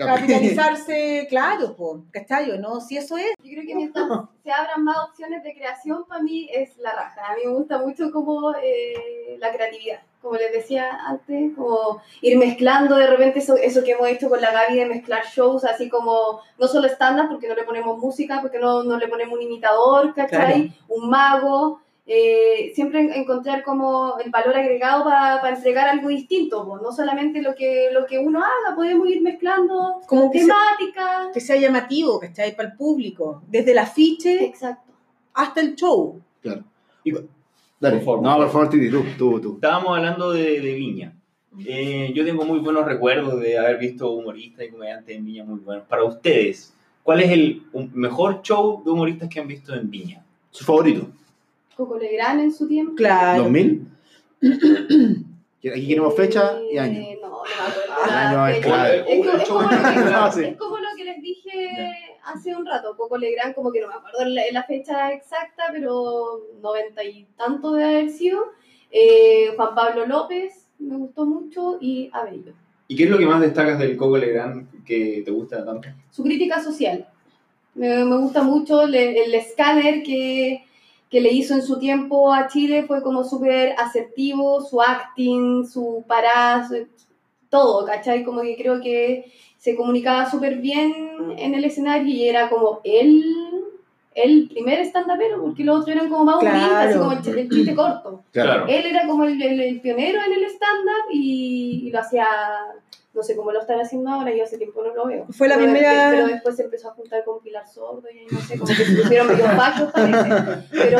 Capitalizarse, claro, pues, ¿cachai? ¿No? Si eso es, Yo creo que mientras se abran más opciones de creación, para mí es la raja. A mí me gusta mucho como eh, la creatividad. Como les decía antes, como ir mezclando de repente eso, eso que hemos hecho con la Gaby de mezclar shows, así como no solo estándar, porque no le ponemos música, porque no, no le ponemos un imitador, ¿cachai? Un mago. Eh, siempre en- encontrar como el valor agregado para entregar algo distinto, po. no solamente lo que, lo que uno haga, podemos ir mezclando como que temáticas. que sea llamativo, ¿cachai? Para el público. Desde el afiche Exacto. hasta el show. Claro. Y- Dale. Por favor. No, por favor, Titi, tú, tú, tú. Estábamos hablando de, de Viña. Eh, yo tengo muy buenos recuerdos de haber visto humoristas y comediantes en Viña muy buenos. Para ustedes, ¿cuál es el mejor show de humoristas que han visto en Viña? Su favorito. Coco Legrand en su tiempo. Claro. ¿2000? Aquí queremos fecha y Eh, año. No, no me acuerdo. Ah, es clave. Es, es como lo que, es como lo que les dije hace un rato. Coco Legrand, como que no me acuerdo la, la fecha exacta, pero noventa y tanto de haber sido. Eh, Juan Pablo López, me gustó mucho, y Abello. ¿Y qué es lo que más destacas del Coco Legrand que te gusta tanto? su crítica social. Me, me gusta mucho el, el escáner que, que le hizo en su tiempo a Chile, fue como súper asertivo, su acting, su parada, su- todo, ¿cachai? Como que creo que se comunicaba súper bien en el escenario y era como él, el primer stand-upero, porque los otros eran como más Claro. así como el, el chiste corto. Claro. Él era como el, el- el pionero en el stand-up y, y lo hacía, no sé cómo lo están haciendo ahora, yo hace tiempo no lo veo. Fue la Pero primera- después- pero después se empezó a juntar con Pilar Sordo y no sé, como que se pusieron medio fachos parece. Pero,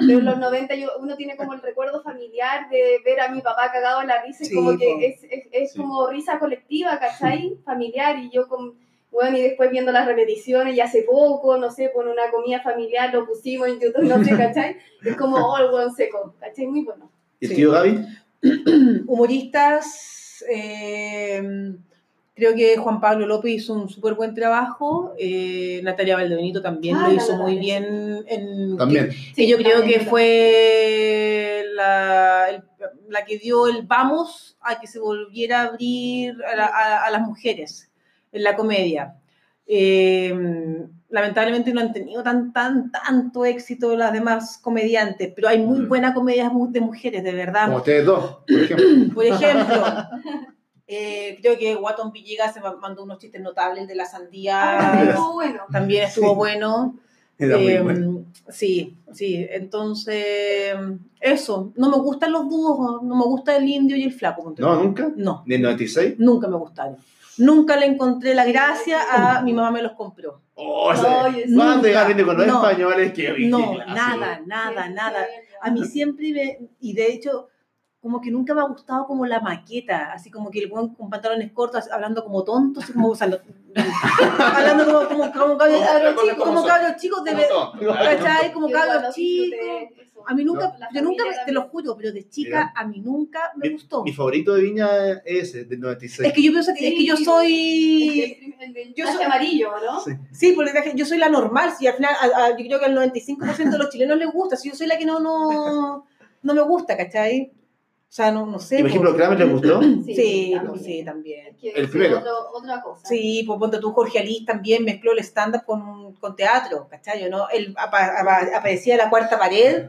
pero en los 90 yo, uno tiene como el recuerdo familiar de ver a mi papá cagado en la risa y Sí, como que es, es, es Sí. como risa colectiva, ¿cachai? Familiar y yo con... Bueno, y después viendo las repeticiones y hace poco, no sé, con una comida familiar lo pusimos en YouTube, no sé, ¿cachai? Es como, oh, el buen seco, ¿cachai? Muy bueno. ¿Y el Sí. tío Gaby? Humoristas, eh, creo que Juan Pablo López hizo un súper buen trabajo. eh, Natalia Valdebenito también Ah, lo la hizo muy bien. En, También. que yo creo también, que fue la, el- la que dio el vamos a que se volviera a abrir a, la- a- a las mujeres en la comedia. Eh, lamentablemente no han tenido tan, tan, tanto éxito las demás comediantes, pero hay muy Mm. buenas comedias de mujeres, de verdad. Como ustedes dos, por ejemplo. Por ejemplo, eh, creo que Watton Villegas se ma- mandó unos chistes notables de la sandía. Ah, estuvo bueno. También estuvo Sí. bueno. Era muy Eh, bueno. Sí, sí. Entonces, eso. No me gustan los dúos. No me gusta el indio y el flaco. No, tú. nunca. No, ¿Ni el 96? nunca me gustaron. Nunca le encontré la gracia a mi mamá me los compró. Oh, ese- Oye, sí. Cuando viendo con los No. españoles, qué No, nada, nada, nada. A mí siempre me, y de hecho, como que nunca me ha gustado como la maqueta, así como que el buen con pantalones cortos, hablando como tonto, así como, o sea, lo- hablando como, como, como cabros chicos, como cabros chicos, de, ¿cachai? Como cabros los chicos. A mí nunca, La yo nunca, te lo juro, pero de chica a mí nunca me Mi- gustó. Mi favorito de Viña es ese, del 96. Es que yo pienso que, es que yo Sí. soy... El, el, el yo soy- amarillo, ¿no? Sí. Sí, porque traje- yo soy la normal, sí, al final a- a- yo creo que al 95% de los chilenos les gusta, si yo soy la que no, no, no me gusta, ¿cachai? O sea, no, no sé. Y por ejemplo, Kramer le gustó. Sí, también. sí, también. El primero. otro- otra cosa. Sí, pues ponte tú, Jorge Alís también mezcló el stand-up con, con teatro, ¿cachai? ¿no? Él apa- apa- aparecía en la cuarta pared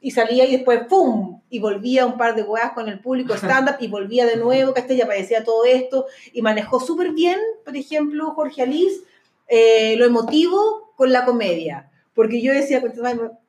y salía y después ¡pum! Y volvía un par de weas con el público stand-up y volvía de nuevo, ¿cachai? Y aparecía todo esto y manejó súper bien, por ejemplo, Jorge Alís, eh, lo emotivo con la comedia. Porque yo decía,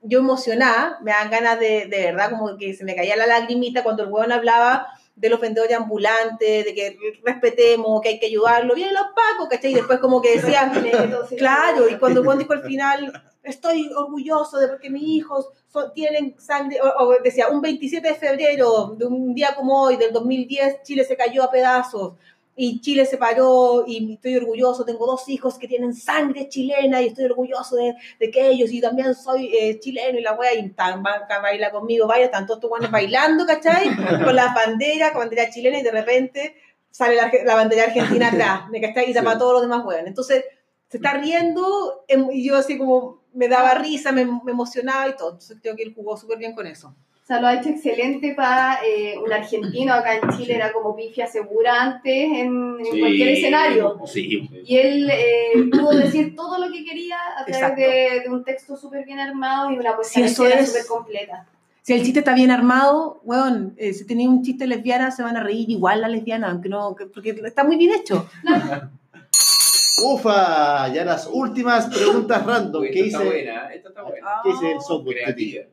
yo emocionada, me dan ganas de, de verdad, como que se me caía la lagrimita cuando el weón hablaba de los vendedores ambulantes, de que respetemos, que hay que ayudarlo, vienen los pacos, ¿cachai? Y después como que decían, claro, y cuando Juan dijo al final, estoy orgulloso de porque mis hijos son- tienen sangre, o, o decía, un 27 de febrero, de un día como hoy, del 2010, Chile se cayó a pedazos, y Chile se paró, y estoy orgulloso, tengo dos hijos que tienen sangre chilena, y estoy orgulloso de, de que ellos, y también soy eh, chileno, y la wea, y tan, baila conmigo, vaya, están todos estos bailando, ¿cachai? Con la bandera, con bandera chilena, y de repente sale la, la bandera argentina atrás, ¿me cachai? Y tapa Sí. todos los demás weones. Entonces, se está riendo, em, y yo así como, me daba risa, me, me emocionaba y todo. Entonces creo que él jugó súper bien con eso. O sea, lo ha hecho excelente para eh, un argentino. Acá en Chile era como pifia segura antes en, en Sí. cualquier escenario. Sí. Y él eh, pudo decir todo lo que quería a través de, de un texto súper bien armado y una puesta Sí, es. súper completa. Si el chiste está bien armado, weón, eh, si tenía un chiste lesbiana, se van a reír igual la lesbiana, aunque no, que- porque está muy bien hecho. Ufa, ya las últimas preguntas random. Uy, ¿Qué está dice, buena, esta está buena. ¿qué dice el software? Creativa.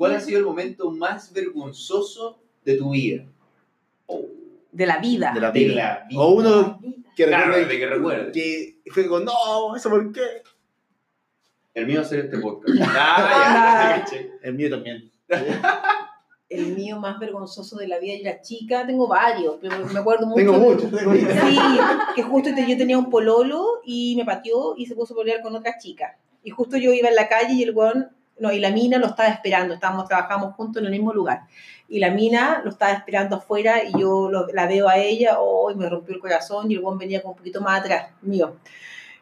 ¿Cuál ha sido el momento más vergonzoso de tu vida? Oh, De la vida. De la de vida. la vida. O uno que Claro, recuerde de que recuerdes. que fue como, no, ¿eso por qué? El mío hacer este podcast. Ah, ya, caché. El mío también. El mío más vergonzoso de la vida y la chica, tengo varios, pero me acuerdo mucho. Tengo muchos, tengo muchos. Sí, que justo te- yo tenía un pololo y me pateó y se puso a pelear con otra chica. Y justo yo iba en la calle y el weón, no, y la mina lo estaba esperando, estábamos, trabajamos juntos en el mismo lugar. Y la mina lo estaba esperando afuera y yo lo- la veo a ella, oh, y me rompió el corazón y el weón venía con un poquito más atrás mío.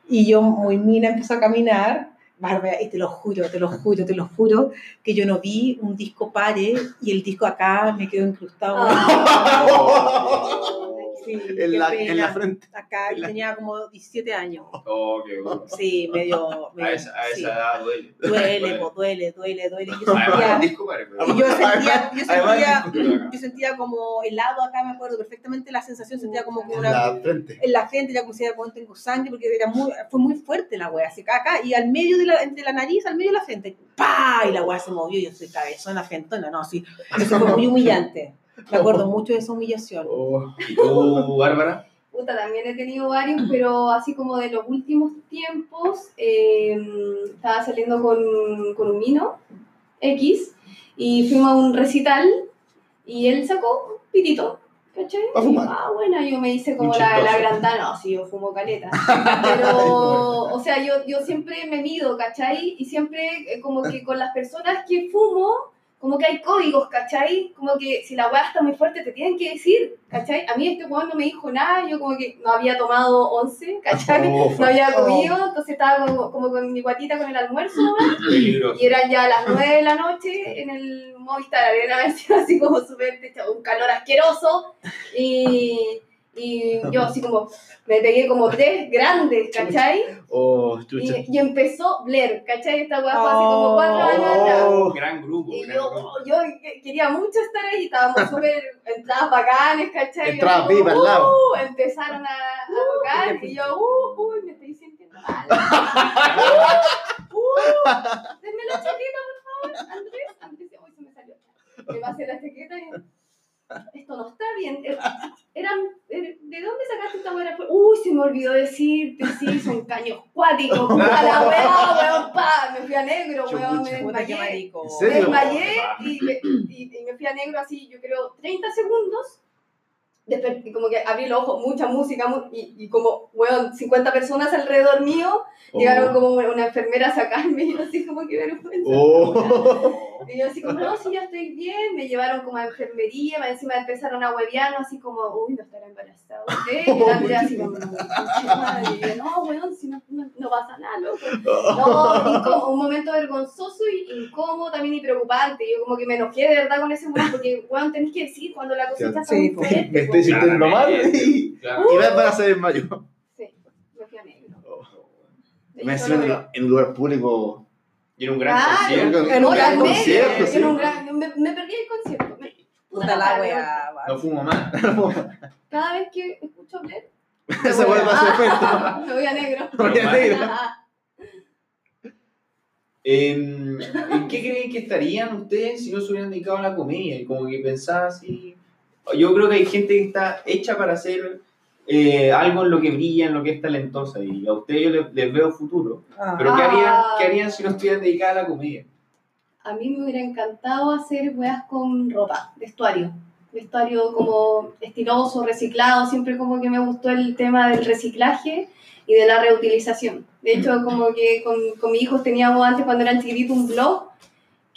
Y yo, muy mina, empezó a caminar, Bárbara, y te lo juro, te lo juro, te lo juro, que yo no vi un disco pare y el disco acá me quedó incrustado. Sí, En la, pena. en la frente. Acá En la- tenía como 17 años. Oh, qué bueno. Sí, medio. A medio esa, a sí. esa edad duele. Duele, po, duele, duele, duele. Y Yo sentía, y yo sentía, yo sentía, yo sentía como helado acá, me acuerdo perfectamente la sensación, sentía como que En una, la frente. en la frente, ya como si era cuando tengo sangre, porque era muy, fue muy fuerte la wea, así que acá, y al medio de la, entre la nariz, al medio de la frente, ¡pa! Y la wea se movió, y yo soy cabezona, frentona, no, sí, eso fue muy humillante. Me acuerdo mucho de esa humillación. Oh. ¿Y tú, Bárbara? Puta, también he tenido varios, pero así como de los últimos tiempos, eh, estaba saliendo con, con un vino X y fuimos a un recital y él sacó un pitito, ¿cachai? Ah, bueno, yo me hice como la, la grandana, no, sí, yo fumo caleta. Pero, o sea, yo, yo siempre me mido, ¿cachai? Y siempre eh, como que con las personas que fumo, como que hay códigos, ¿cachai? Como que si la weá está muy fuerte te tienen que decir, ¿cachai? A mí este weón no me dijo nada, yo como que no había tomado once, ¿cachai? Oh, No había comido, entonces estaba como, como con mi guatita con el almuerzo, y eran ya las nueve de la noche en el Movistar Arena, así como súper un calor asqueroso, y, y yo así como, me pegué como tres grandes, ¿cachai? Oh. Y, y empezó Blair, ¿cachai? Esta weá fue así como cuatro años atrás. Oh. Gran grupo. Y gran yo, grupo. yo que- quería mucho estar ahí, estábamos súper entradas bacanes, ¿cachai? Entradas VIP al lado. "Uh", empezaron a, a tocar y yo, uh, uy, me estoy sintiendo mal. uh, uh, denme la chaqueta, por favor, Andrés. Andrés, uy, se me salió. Me pasé la chaqueta y esto no está bien. Eh, Eran, er- ¿De dónde sacaste esta buena? Uy, se me olvidó decirte, sí, son caños cuáticos. Puta la weá, weón, pa. Me fui a negro, weón, me desmayé. marico. ¿En Me desmayé y me, y- y me fui a negro así, yo creo, 30 segundos. Como que abrí los ojos, mucha música, mu- y, y como, weón, 50 personas alrededor mío, Oh. llegaron como una enfermera a sacarme, y yo así como que vergüenza. Oh. Y yo así como, no, sí, ya estoy bien. Me llevaron como a enfermería, más encima empezaron a huevearnos así como, uy, no estará embarazada usted. Y la Andrea así como, no, weón, si no, no, no pasa nada, loco. No, un momento vergonzoso y incómodo también y preocupante. Yo como que me enojé de verdad con ese weón, porque, weón, tenés que decir cuando la cosita está Sí, muy pues. fuerte. Po. sintiendo mal y, Claro. y va a hacer en mayo. Sí, me fui a negro. Me encima en, en lugar público. Y en un gran Claro, concierto. En No, un gran medio, concierto, sí. era un gran- me, me perdí el concierto. Me- puta la wea. No fumo más. Cada vez que escucho hablar, Se vuelve a hacer efecto. me voy a negro. Me voy a negro. Em, ¿En qué creen que estarían ustedes si no se hubieran dedicado a la comedia? Y como que pensaba así. Yo creo que hay gente que está hecha para hacer eh, algo en lo que brilla, en lo que es talentosa. Y a ustedes yo les, les veo futuro. Ah. Pero ¿qué harían, Ah. ¿qué harían si no estuvieran dedicadas a la comedia? A mí me hubiera encantado hacer weas con ropa, vestuario. Vestuario como estiloso, reciclado. Siempre como que me gustó el tema del reciclaje y de la reutilización. De hecho, como que con, con mis hijos teníamos antes, cuando eran chiquititos, un blog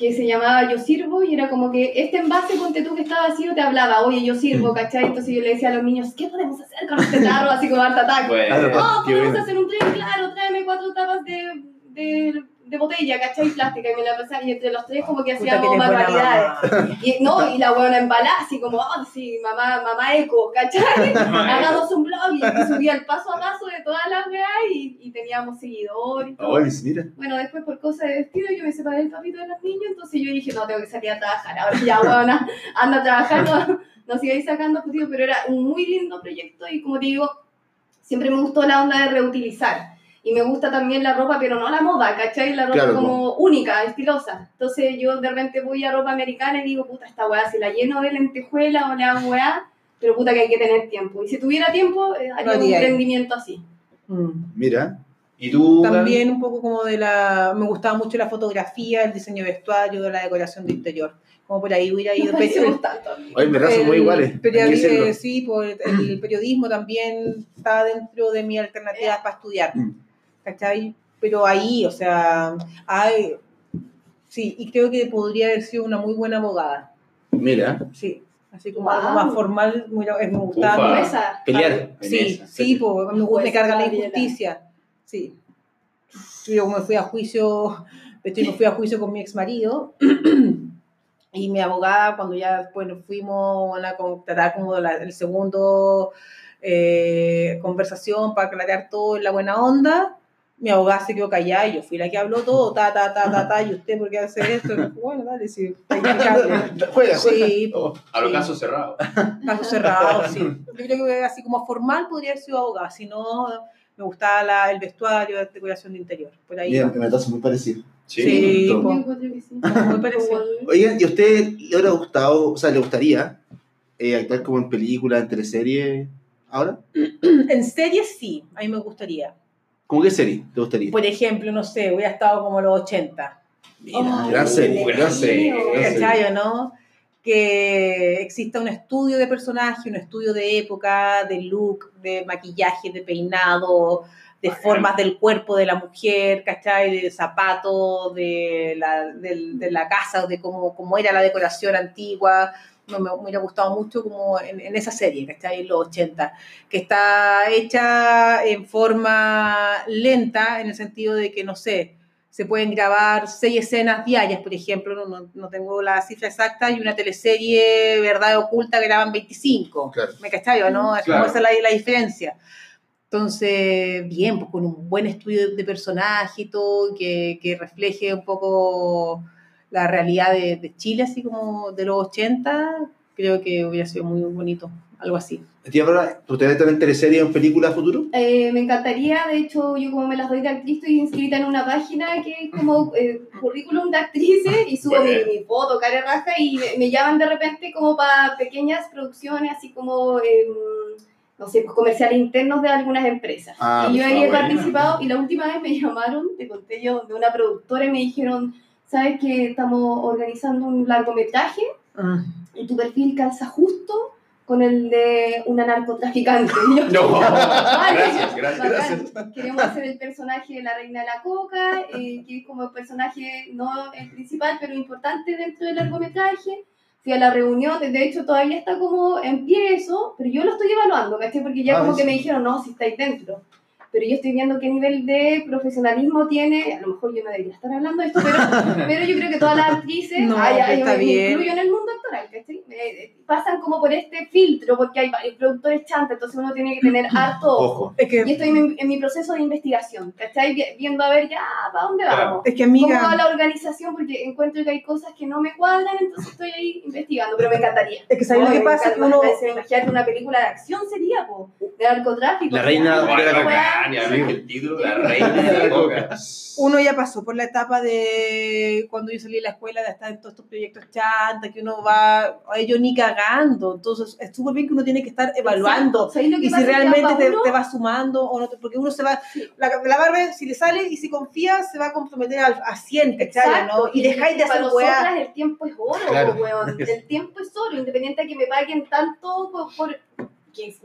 que se llamaba Yo Sirvo y era como que este envase, ponte tú que está vacío, te hablaba, oye, yo sirvo, ¿cachai? Entonces yo le decía a los niños, ¿qué podemos hacer con este tarro? Así como Art Attack. Bueno, Oh, Qué podemos bueno. hacer un tren, claro, tráeme cuatro tapas de, de, de botella, ¿cachai? Plástica, y me la pasaba, y entre los tres como que hacíamos que manualidades. Y, no, y la buena embalada, así como, oh, sí, mamá, mamá eco, ¿cachai? Hagamos un blog, y, subía el paso a paso de todas las weas, y, y teníamos seguidores y mira. Bueno, después por cosas de vestido yo me separé del papito de los niños, entonces yo dije, no, tengo que salir a trabajar. Ahora ya, bueno, anda a trabajar, no, no sigáis sacando pero era un muy lindo proyecto y como te digo, siempre me gustó la onda de reutilizar. Y me gusta también la ropa, pero no la moda, ¿cachai? La ropa Claro, como única, estilosa. Entonces yo de repente voy a ropa americana y digo, puta, esta weá, si la lleno de lentejuela o la hago weá, pero puta que hay que tener tiempo. Y si tuviera tiempo, eh, haría Lo un haría. emprendimiento así. Mm. Mira. ¿Y tú? Gaby? También un poco como de la... Me gustaba mucho la fotografía, el diseño de vestuario, la decoración de interior. Como por ahí hubiera ido... Nos parecemos tanto. Verdad son muy El iguales. eh, sí, pues, el periodismo también está dentro de mis alternativas para estudiar. Mm. ¿Cachai? Pero ahí, o sea, hay... Sí, y creo que podría haber sido una muy buena abogada. Mira. Sí, así como Wow. algo más formal, muy- me gustaba. Ufa. Pelear. Sí, sí, pues, me, gusta, me carga la injusticia. Sí. Yo me fui a juicio, de hecho me fui a juicio con mi ex marido y mi abogada cuando ya después nos fuimos a tratar como la, el segundo eh, conversación para aclarar todo en la buena onda, mi abogada se quedó callada y yo fui la que habló todo, ta, ta, ta, ta, ta, y usted por qué hace esto, bueno, dale, sí. Juega. Sí, Oh. A los Sí. casos cerrados. Caso cerrado, sí. Yo creo que así como formal podría haber sido abogada, si no me gustaba la- el vestuario, la decoración de interior. Por ahí. Me muy parecido. Sí, sí. muy parecido. Oigan, ¿y a usted le hubiera gustado, o sea, le gustaría eh, actuar como en película, en teleserie ahora? En series sí, a mí me gustaría. ¿Cómo qué serie te gustaría? Por ejemplo, no sé, hubiera estado como los 80. Mira, Oh, gran serie, Dios gran serie. mío. gran serie. ¿Cachai o no? Que exista un estudio de personaje, un estudio de época, de look, de maquillaje, de peinado, de formas del cuerpo de la mujer, ¿cachai? De zapatos, de la, de la casa, de cómo, cómo era la decoración antigua. Me, me hubiera gustado mucho como en, en esa serie, ¿cachai? En los 80, que está hecha en forma lenta, en el sentido de que, no sé, se pueden grabar seis escenas diarias, por ejemplo, no, no, no tengo la cifra exacta, y una teleserie Verdad Oculta graban 25. Claro. ¿Me cachai o no? Es Claro. como esa es la, la diferencia. Entonces, bien, pues con un buen estudio de personaje y todo, que, que refleje un poco la realidad de, de Chile, así como de los 80, creo que hubiera sido muy bonito, algo así. Tía ¿tú te ves también en película a futuro? Eh, me encantaría, de hecho, yo como me las doy de actriz, estoy inscrita en una página que es como eh, currículum de actrices y subo mi, Bueno. mi foto, cara raja, y me, me llaman de repente como para pequeñas producciones, así como, eh, no sé, pues, comerciales internos de algunas empresas. Ah, y yo ahí he buena. participado y la última vez me llamaron, te conté yo, de una productora y me dijeron, ¿sabes que estamos organizando un largometraje? y tu perfil calza justo con el de una narcotraficante. Yo, No, Vale, gracias, gracias. bacán. Queremos hacer el personaje de la reina de la coca, eh, que es como el personaje no el principal, pero importante dentro del largometraje. Fui a la reunión, de hecho todavía está como en pie eso, pero yo lo estoy evaluando, ¿cachai? Porque ya Ah, como sí. que me dijeron, no, si estáis dentro. Pero yo estoy viendo qué nivel de profesionalismo tiene, a lo mejor yo no debería estar hablando de esto, pero, pero yo creo que todas las actrices, No, ay, ay, está bien. incluyo en el mundo actoral, ¿cachai? Eh, eh, pasan como por este filtro, porque hay varios productores chanta, entonces uno tiene que tener harto ojo. Ojo. Es que, Y estoy en, en mi proceso de investigación, ¿cachai? Vi- Viendo a ver ya para dónde Claro. vamos. es que ¿Cómo va amiga, la organización? Porque encuentro que hay cosas que no me cuadran, entonces estoy ahí investigando, pero me encantaría. es que ¿sabes lo que me pasa? Que uno, imagínate, una película de acción sería, po, de narcotráfico. La reina de la el título, la reina de la coca. uno ya pasó por la etapa de cuando yo salí de la escuela, de estar en todos estos proyectos chanta, que uno va a ello ni cagando. Entonces, es súper bien que uno tiene que estar evaluando. Exacto. ¿Sabéis lo que Y si realmente a te, te va sumando o no, te- porque uno se va, Sí. la, la barba, si le sale y si confía, se va a comprometer al, a 100, ¿cachai? Exacto, ¿no? Y dejáis de hacer el tiempo es oro, Claro. weón. El tiempo es oro, independiente de que me paguen tanto por... por-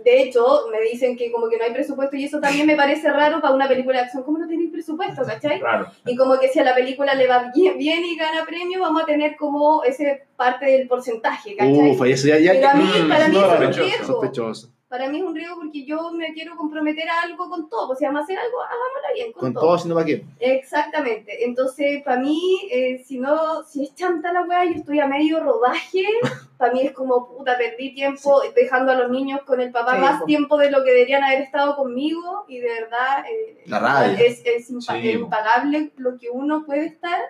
de hecho, me dicen que como que no hay presupuesto y eso también me parece raro para una película de acción. ¿Cómo no tenéis presupuesto, cachai? Y como que si a la película le va bien, bien y gana premio, vamos a tener como ese parte del porcentaje, ¿cachai? Uf, eso ya, ya, Pero a mí, para mí no, es un sospechoso, riesgo. sospechoso. Para mí es un riesgo porque yo me quiero comprometer a algo con todo. Pues si vamos a hacer algo, hagámoslo bien, con, Con todo. todo, sino para qué. Exactamente. Entonces, para mí, eh, si no, si es chanta la weá, yo estoy a medio rodaje, para mí es como, puta, perdí tiempo dejando a los niños con el papá Sí, más po. tiempo de lo que deberían haber estado conmigo y de verdad eh, La rabia. es, es impa- Sí, po. impagable lo que uno puede estar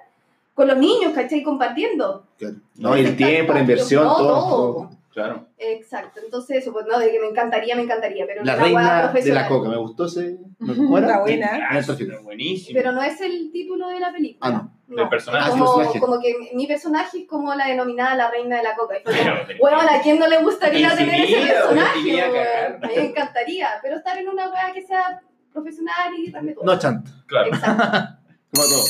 con los niños, ¿cachai? Compartiendo. No, y el tiempo, la inversión, todo. Todo. Claro. Exacto. Entonces, eso, pues no, de que me encantaría, me encantaría, pero La una reina de profesional. la coca, me gustó ese. Está buena. Ah, Ah, buenísimo. Pero no es el título de la película. Ah, no. Del personaje. Ah, como, personaje. como que mi- personaje es como la denominada la reina de la coca. Y fue como, Pero, Weón, ¿a quién no le gustaría tener ese personaje? a mí me encantaría, pero estar en una weá que sea profesional y respetuosa. No chanta. Claro. Exacto. Como todo.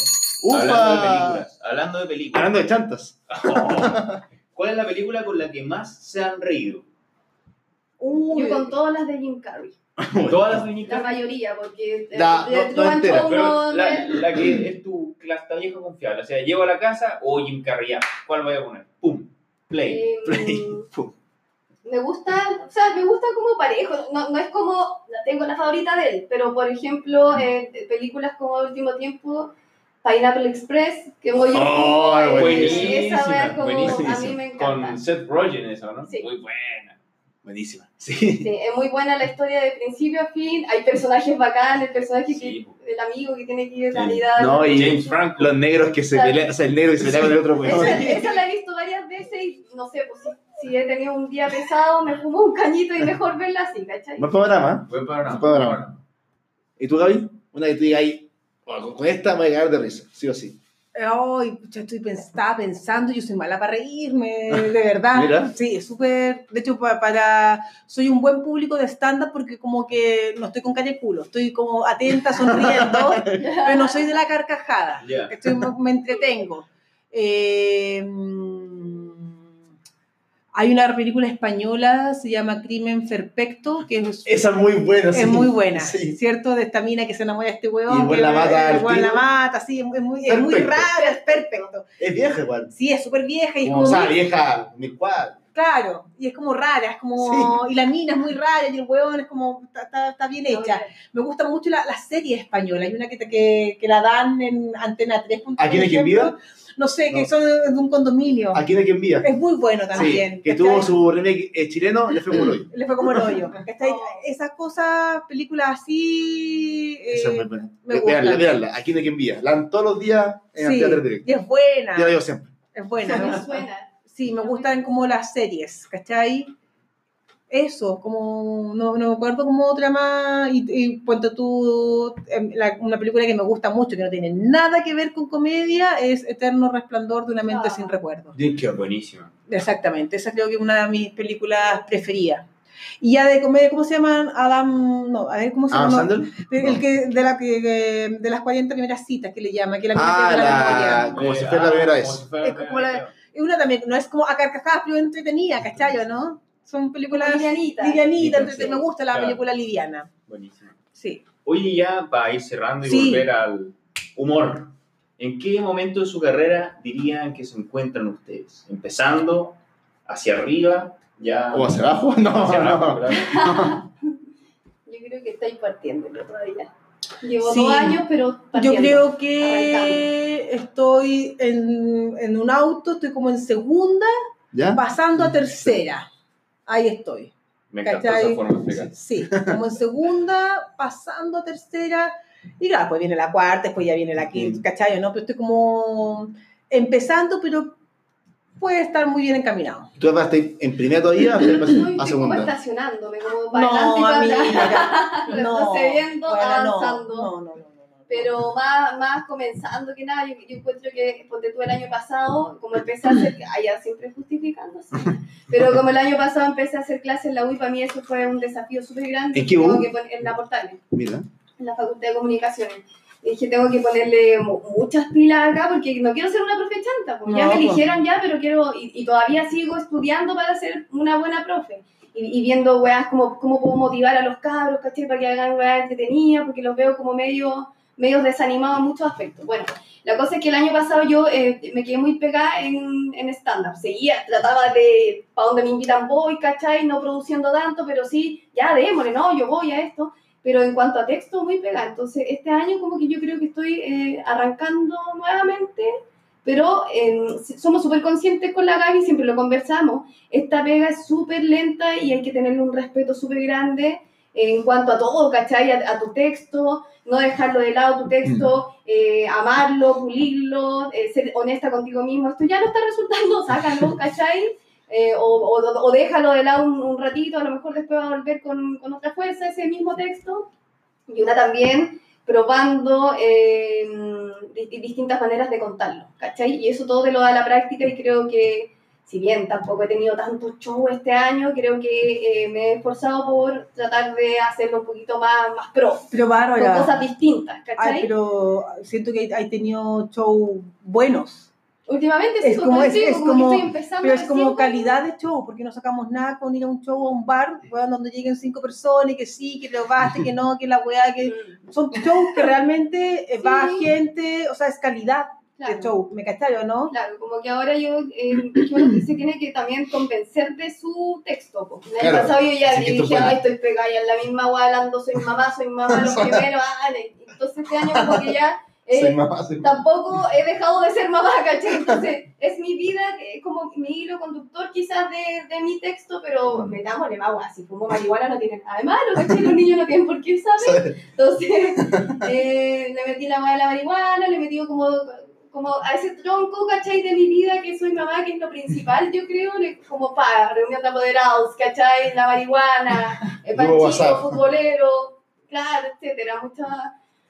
Hablando de ¡Ufa! películas. Hablando de películas. Hablando de chantas. ¿Cuál es la película con la que más se han reído? Uy, Yo con todas las de Jim Carrey. Todas las La niñitas. mayoría, porque La- el no- no entera, Show Pero no- la, la que es tu la vieja confiable. O sea, llego a la casa o Jim Carrey. ya, ¿Cuál voy a poner? ¡Pum! Play. eh, Play. Pum. me gusta, o sea, me gusta como parejo, no, no es como, la tengo la favorita de él, pero por ejemplo, eh, de películas como Último Tiempo, Pineapple Express, que voy Oh, eh, buenísima, esa como, a buenísima. mí me encanta. Con Seth Rogen, eso, ¿no? Sí. Muy buena. Buenísima. Sí. Sí, es muy buena la historia de principio a fin, hay personajes bacanes, el personaje Sí. que, el amigo que tiene que ir a realidad. No, y James Franco. los negros que se pelean, o sea, el negro que se pelea con el otro weón. Esa, esa la he visto varias veces y no sé, pues si, si he tenido un día pesado, me fumo un cañito y mejor verla así, ¿cachai? Buen panorama. Buen panorama. Buen panorama. ¿Y tú, Gaby? Una que tú digas ahí, "Oh, con esta me voy a cagar de risa, sí o sí. Ay, pucha, estoy pens- estaba pensando, yo soy mala para reírme, de verdad. Mira. Sí, es súper, de hecho, pa- para, soy un buen público de stand-up porque como que no estoy con cara de culo, estoy como atenta, sonriendo, pero no soy de la carcajada, Ya. estoy, me entretengo. Eh, hay una película española, se llama Crimen Perfecto, que es, Esa es muy buena, sí. es muy buena, Sí. ¿cierto? De esta mina que se enamora de este Y huevón. que la mata el al buen la mata, sí, es muy, es muy rara, es perfecto. Es vieja igual. Sí, es súper vieja y es Como, como o sea, muy- vieja, mi cual. claro, y es como rara, es como, y la mina es muy rara y el huevón es como, está, está- está bien hecha. Me gusta mucho la, la serie española, hay una que, que, que la dan en Antena 3. por ¿A quién es quien ejemplo. viva? No sé, que No. son de un condominio. ¿A quién es quien envía? Es muy bueno Sí, también. que ¿cachai? tuvo su remake eh, chileno, le fue como el hoyo. Le fue como el hoyo. ¿cachai? Esas cosas, películas así... eh, Esa es muy buena. me Ve- Veanla, veanla. ¿A quién es quien envía? La dan todos los días en sí, 3 Directo. y es buena. Yo la digo siempre. Es buena. Me me- suena. Sí, me gustan como las series, ¿cachai? Eso, como, no, no me acuerdo como otra más, y, y cuando tú, em, la- una película que me gusta mucho, que no tiene nada que ver con comedia, es Eterno Resplandor de una mente Ah. sin recuerdo. Carrey. Buenísima. Exactamente, esa creo que es una de mis películas preferidas. Y ya de comedia, ¿cómo se llaman? Adam, no, a ver, ¿cómo se ¿Adam llama? Sandler? El No. que, de, la, que, que- de las 40 primeras citas que le llama, que la Ah, pierde la la- memoria. Como si fuera la primera como vez. Es como la- una también, no es como a carcajadas, pero entretenida, ¿cachai? ¿no? Son películas Livianitas. livianitas, entonces me gusta la claro. película liviana. Buenísimo. Sí. Oye, ya para ir cerrando y Sí. volver al humor, ¿en qué momento de su carrera dirían que se encuentran ustedes? ¿Empezando hacia arriba? ¿Ya ¿O hacia abajo? No, hacia abajo? no. Yo creo que estáis partiendo todavía. Llevo Sí. dos años, pero Yo partiendo. creo que estoy en, en un auto, estoy como en segunda, ¿Ya? pasando a tercera. Ahí estoy. Me encantó esa forma de explicar. Sí, como en segunda, pasando a tercera. Y claro, después viene la cuarta, después ya viene la quinta, ¿cachai? ¿no? Pero estoy como empezando, pero puede estar muy bien encaminado. ¿Tú estar en primera todavía o Estoy, a estoy como segunda? estacionándome, como para adelante y No, para atrás. No, bueno, no, avanzando. No, no, no, no, no. Pero más, más comenzando que nada, yo, yo encuentro que, ponte tú el año pasado, como empecé a hacer, ah, ya siempre justificándose, pero como el año pasado empecé a hacer clases en la UI, para mí eso fue un desafío súper grande. ¿En qué U? que en la Portales, Mira. en la Facultad de Comunicaciones. Y dije, tengo que ponerle mu- muchas pilas acá porque no quiero ser una profe chanta, ya No, me pues. eligieron ya, pero quiero, y, y todavía sigo estudiando para ser una buena profe. Y, y viendo weas como cómo puedo motivar a los cabros, ¿cachai? Para que hagan weas entretenidas, porque los veo como medio, medio desanimados en muchos aspectos. Bueno, la cosa es que el año pasado yo eh, me quedé muy pegada en, en stand-up. Seguía, trataba de, para donde me invitan voy, ¿cachai? No produciendo tanto, pero sí, ya démosle, no, yo voy a esto. Pero en cuanto a texto, muy pegada. Entonces, este año como que yo creo que estoy eh, arrancando nuevamente, pero eh, somos súper conscientes con la Gaby, siempre lo conversamos. Esta pega es súper lenta y hay que tenerle un respeto súper grande en cuanto a todo, ¿cachai? A, a tu texto, no dejarlo de lado tu texto, eh, amarlo, pulirlo, eh, ser honesta contigo mismo. Esto ya no está resultando, sácalo, ¿cachai? Eh, o, o, o déjalo de lado un, un ratito, a lo mejor después va a volver con, con otra fuerza ese mismo texto. Y una también probando eh, di- distintas maneras de contarlo, ¿cachai? Y eso todo te lo da la práctica y creo que, si bien tampoco he tenido tanto show este año, creo que eh, me he esforzado por tratar de hacerlo un poquito más, más pro, Pero con Bárbara, cosas distintas, ay, ¿cachai? pero siento que hay tenido shows buenos. Últimamente sí, es como- es- digo, es como, como- que estoy empezando Pero es como pues. calidad de show, porque no sacamos nada con ir a un show a un bar, weón, donde lleguen cinco personas, y que sí, que lo baste, que no, que la weá, que. Son shows que realmente eh, va Sí. gente, o sea, es calidad claro. de show, ¿me cacharon, o no? Claro, como que ahora yo, eh, se tiene que también convencer de su texto. po. El Claro, pasado yo ya dije, ay, estoy pegada ya en la misma hablando, soy mamá, soy mamá, los primeros, ah, entonces este año como que ya eh, Soy mamá, soy mamá. tampoco he dejado de ser mamá, ¿cachai? Entonces es mi vida, es como mi hilo conductor quizás de, de mi texto, pero metámosle más weá, si fumo marihuana no tiene nada de malo, ¿cachai? Los niños no tienen por qué saber. Entonces, eh, le metí la weá de la marihuana, le metí como, como a ese tronco, ¿cachai? De mi vida, que soy mamá, que es lo principal, yo creo, como para reunión de apoderados, ¿cachai? La marihuana, el panchito, futbolero, claro, etcétera, muchas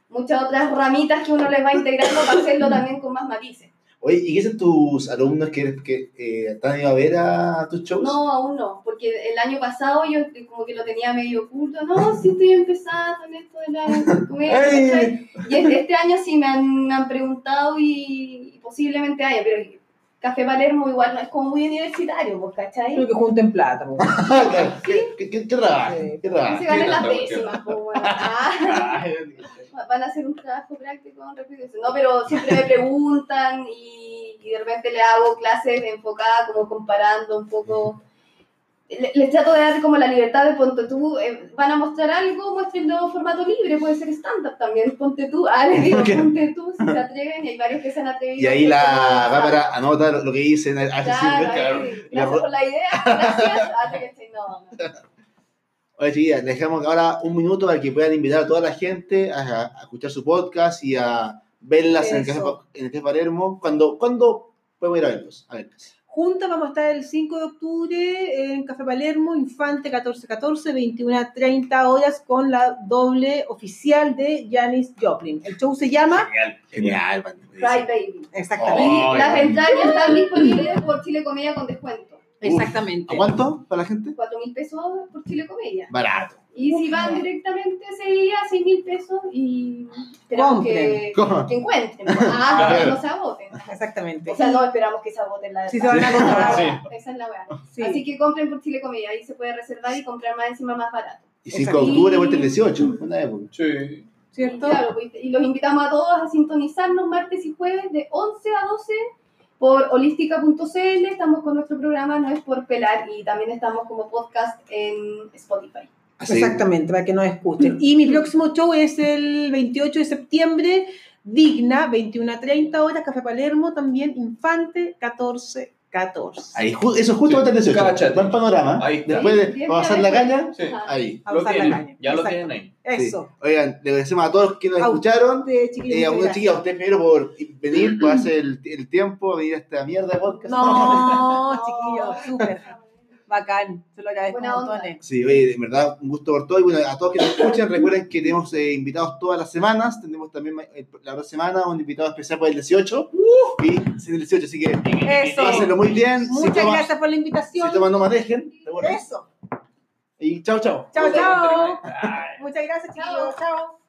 muchas otras ramitas que uno les va integrando para hacerlo también con más matices. Oye, ¿y qué dicen tus alumnos que, que eh, te han ido a ver a tus shows? No, aún no, porque el año pasado yo como que lo tenía medio oculto, no, sí estoy empezando en esto de la comedia. Y este, este año sí me han, me han preguntado y, y posiblemente haya, pero Café Palermo igual no es como muy universitario, pues, ¿cachai? Creo que junten plata. Claro, ¿Qué, qué, qué, qué trabajo? Sí. ¿Qué trabajo? se ganan las décimas, pues, bueno. Van a hacer un trabajo práctico con respecto. No, pero siempre me preguntan y, y de repente le hago clases enfocadas como comparando un poco. Le- Les trato de dar como la libertad de ponte tú, eh, van a mostrar algo, muéstrenlo en formato libre, puede ser stand-up también, ponte tú, ah, les digo, Ok. ponte tú, si se atreven, y hay varios que se han atrevido. Y ahí la Bárbara anota lo, que dicen, hace Claro, gracias por la idea, gracias. Ah, no, no. Oye, chiquillas, les dejamos ahora un minuto para que puedan invitar a toda la gente a, a escuchar su podcast y a verlas en el, Café, en el Café Palermo. ¿Cuándo, ¿Cuándo podemos ir a verlos? A ver. Juntas vamos a estar el 5 de octubre en Café Palermo, Infante 1414, 21 a 30 horas con la doble oficial de Janis Joplin. El show se llama... Genial. Genial. Cry Baby. Exactamente. Y Ay, las entradas están disponibles por Chile Comedia con descuento. Exactamente. ¿A cuánto para la gente? 4 mil pesos por Chile Comedia. Barato. Y si van directamente ese día, 6 mil pesos y esperamos que, encuentren. Ah, que no se agoten. Exactamente. O sea, no esperamos que se agoten la Sí, se van a agotar. Sí. Esa es la weá. Sí. Así que compren por Chile Comedia, ahí se puede reservar y comprar más encima más barato. Y 5 de octubre, vuelta el 18. Una época. Sí. ¿Cierto? Claro, pues, y los invitamos a todos a sintonizarnos martes y jueves de 11 a 12 por holística.cl. Estamos con nuestro programa No es por pelar y también estamos como podcast en Spotify. Así. Exactamente, para que nos escuchen. Y mi próximo show es el 28 de septiembre, Digna, 21 a 30 horas, Café Palermo, también Infante, 14, 14. Ahí, ju- eso es justo antes del 18. Cáchate. Buen panorama. Ahí está. Después de Bien, pasar bien, la caña, Sí. Ahí. A Lo usar la tienen, caña. ya lo Exacto. tienen ahí. Eso. Sí. Oigan, le agradecemos a todos los que nos A escucharon. De Eh, a unos chiquillos, a ustedes primero por venir, por hacer el, el tiempo, venir a esta mierda de podcast. No, chiquillos, súper. Bacán, se lo agradezco Buena un montón. Sí, oye, de verdad, un gusto por todo. Y bueno, a todos que nos escuchan, recuerden que tenemos eh, invitados todas las semanas. Tenemos también eh, la otra semana un invitado especial para el 18. Y es el 18, así que Eso. pásenlo muy bien. Muchas si gracias por la invitación. Si toman, no manejen. Eso. Y chao, chao. Chao, chao. Muchas gracias, chiquillos. Chao.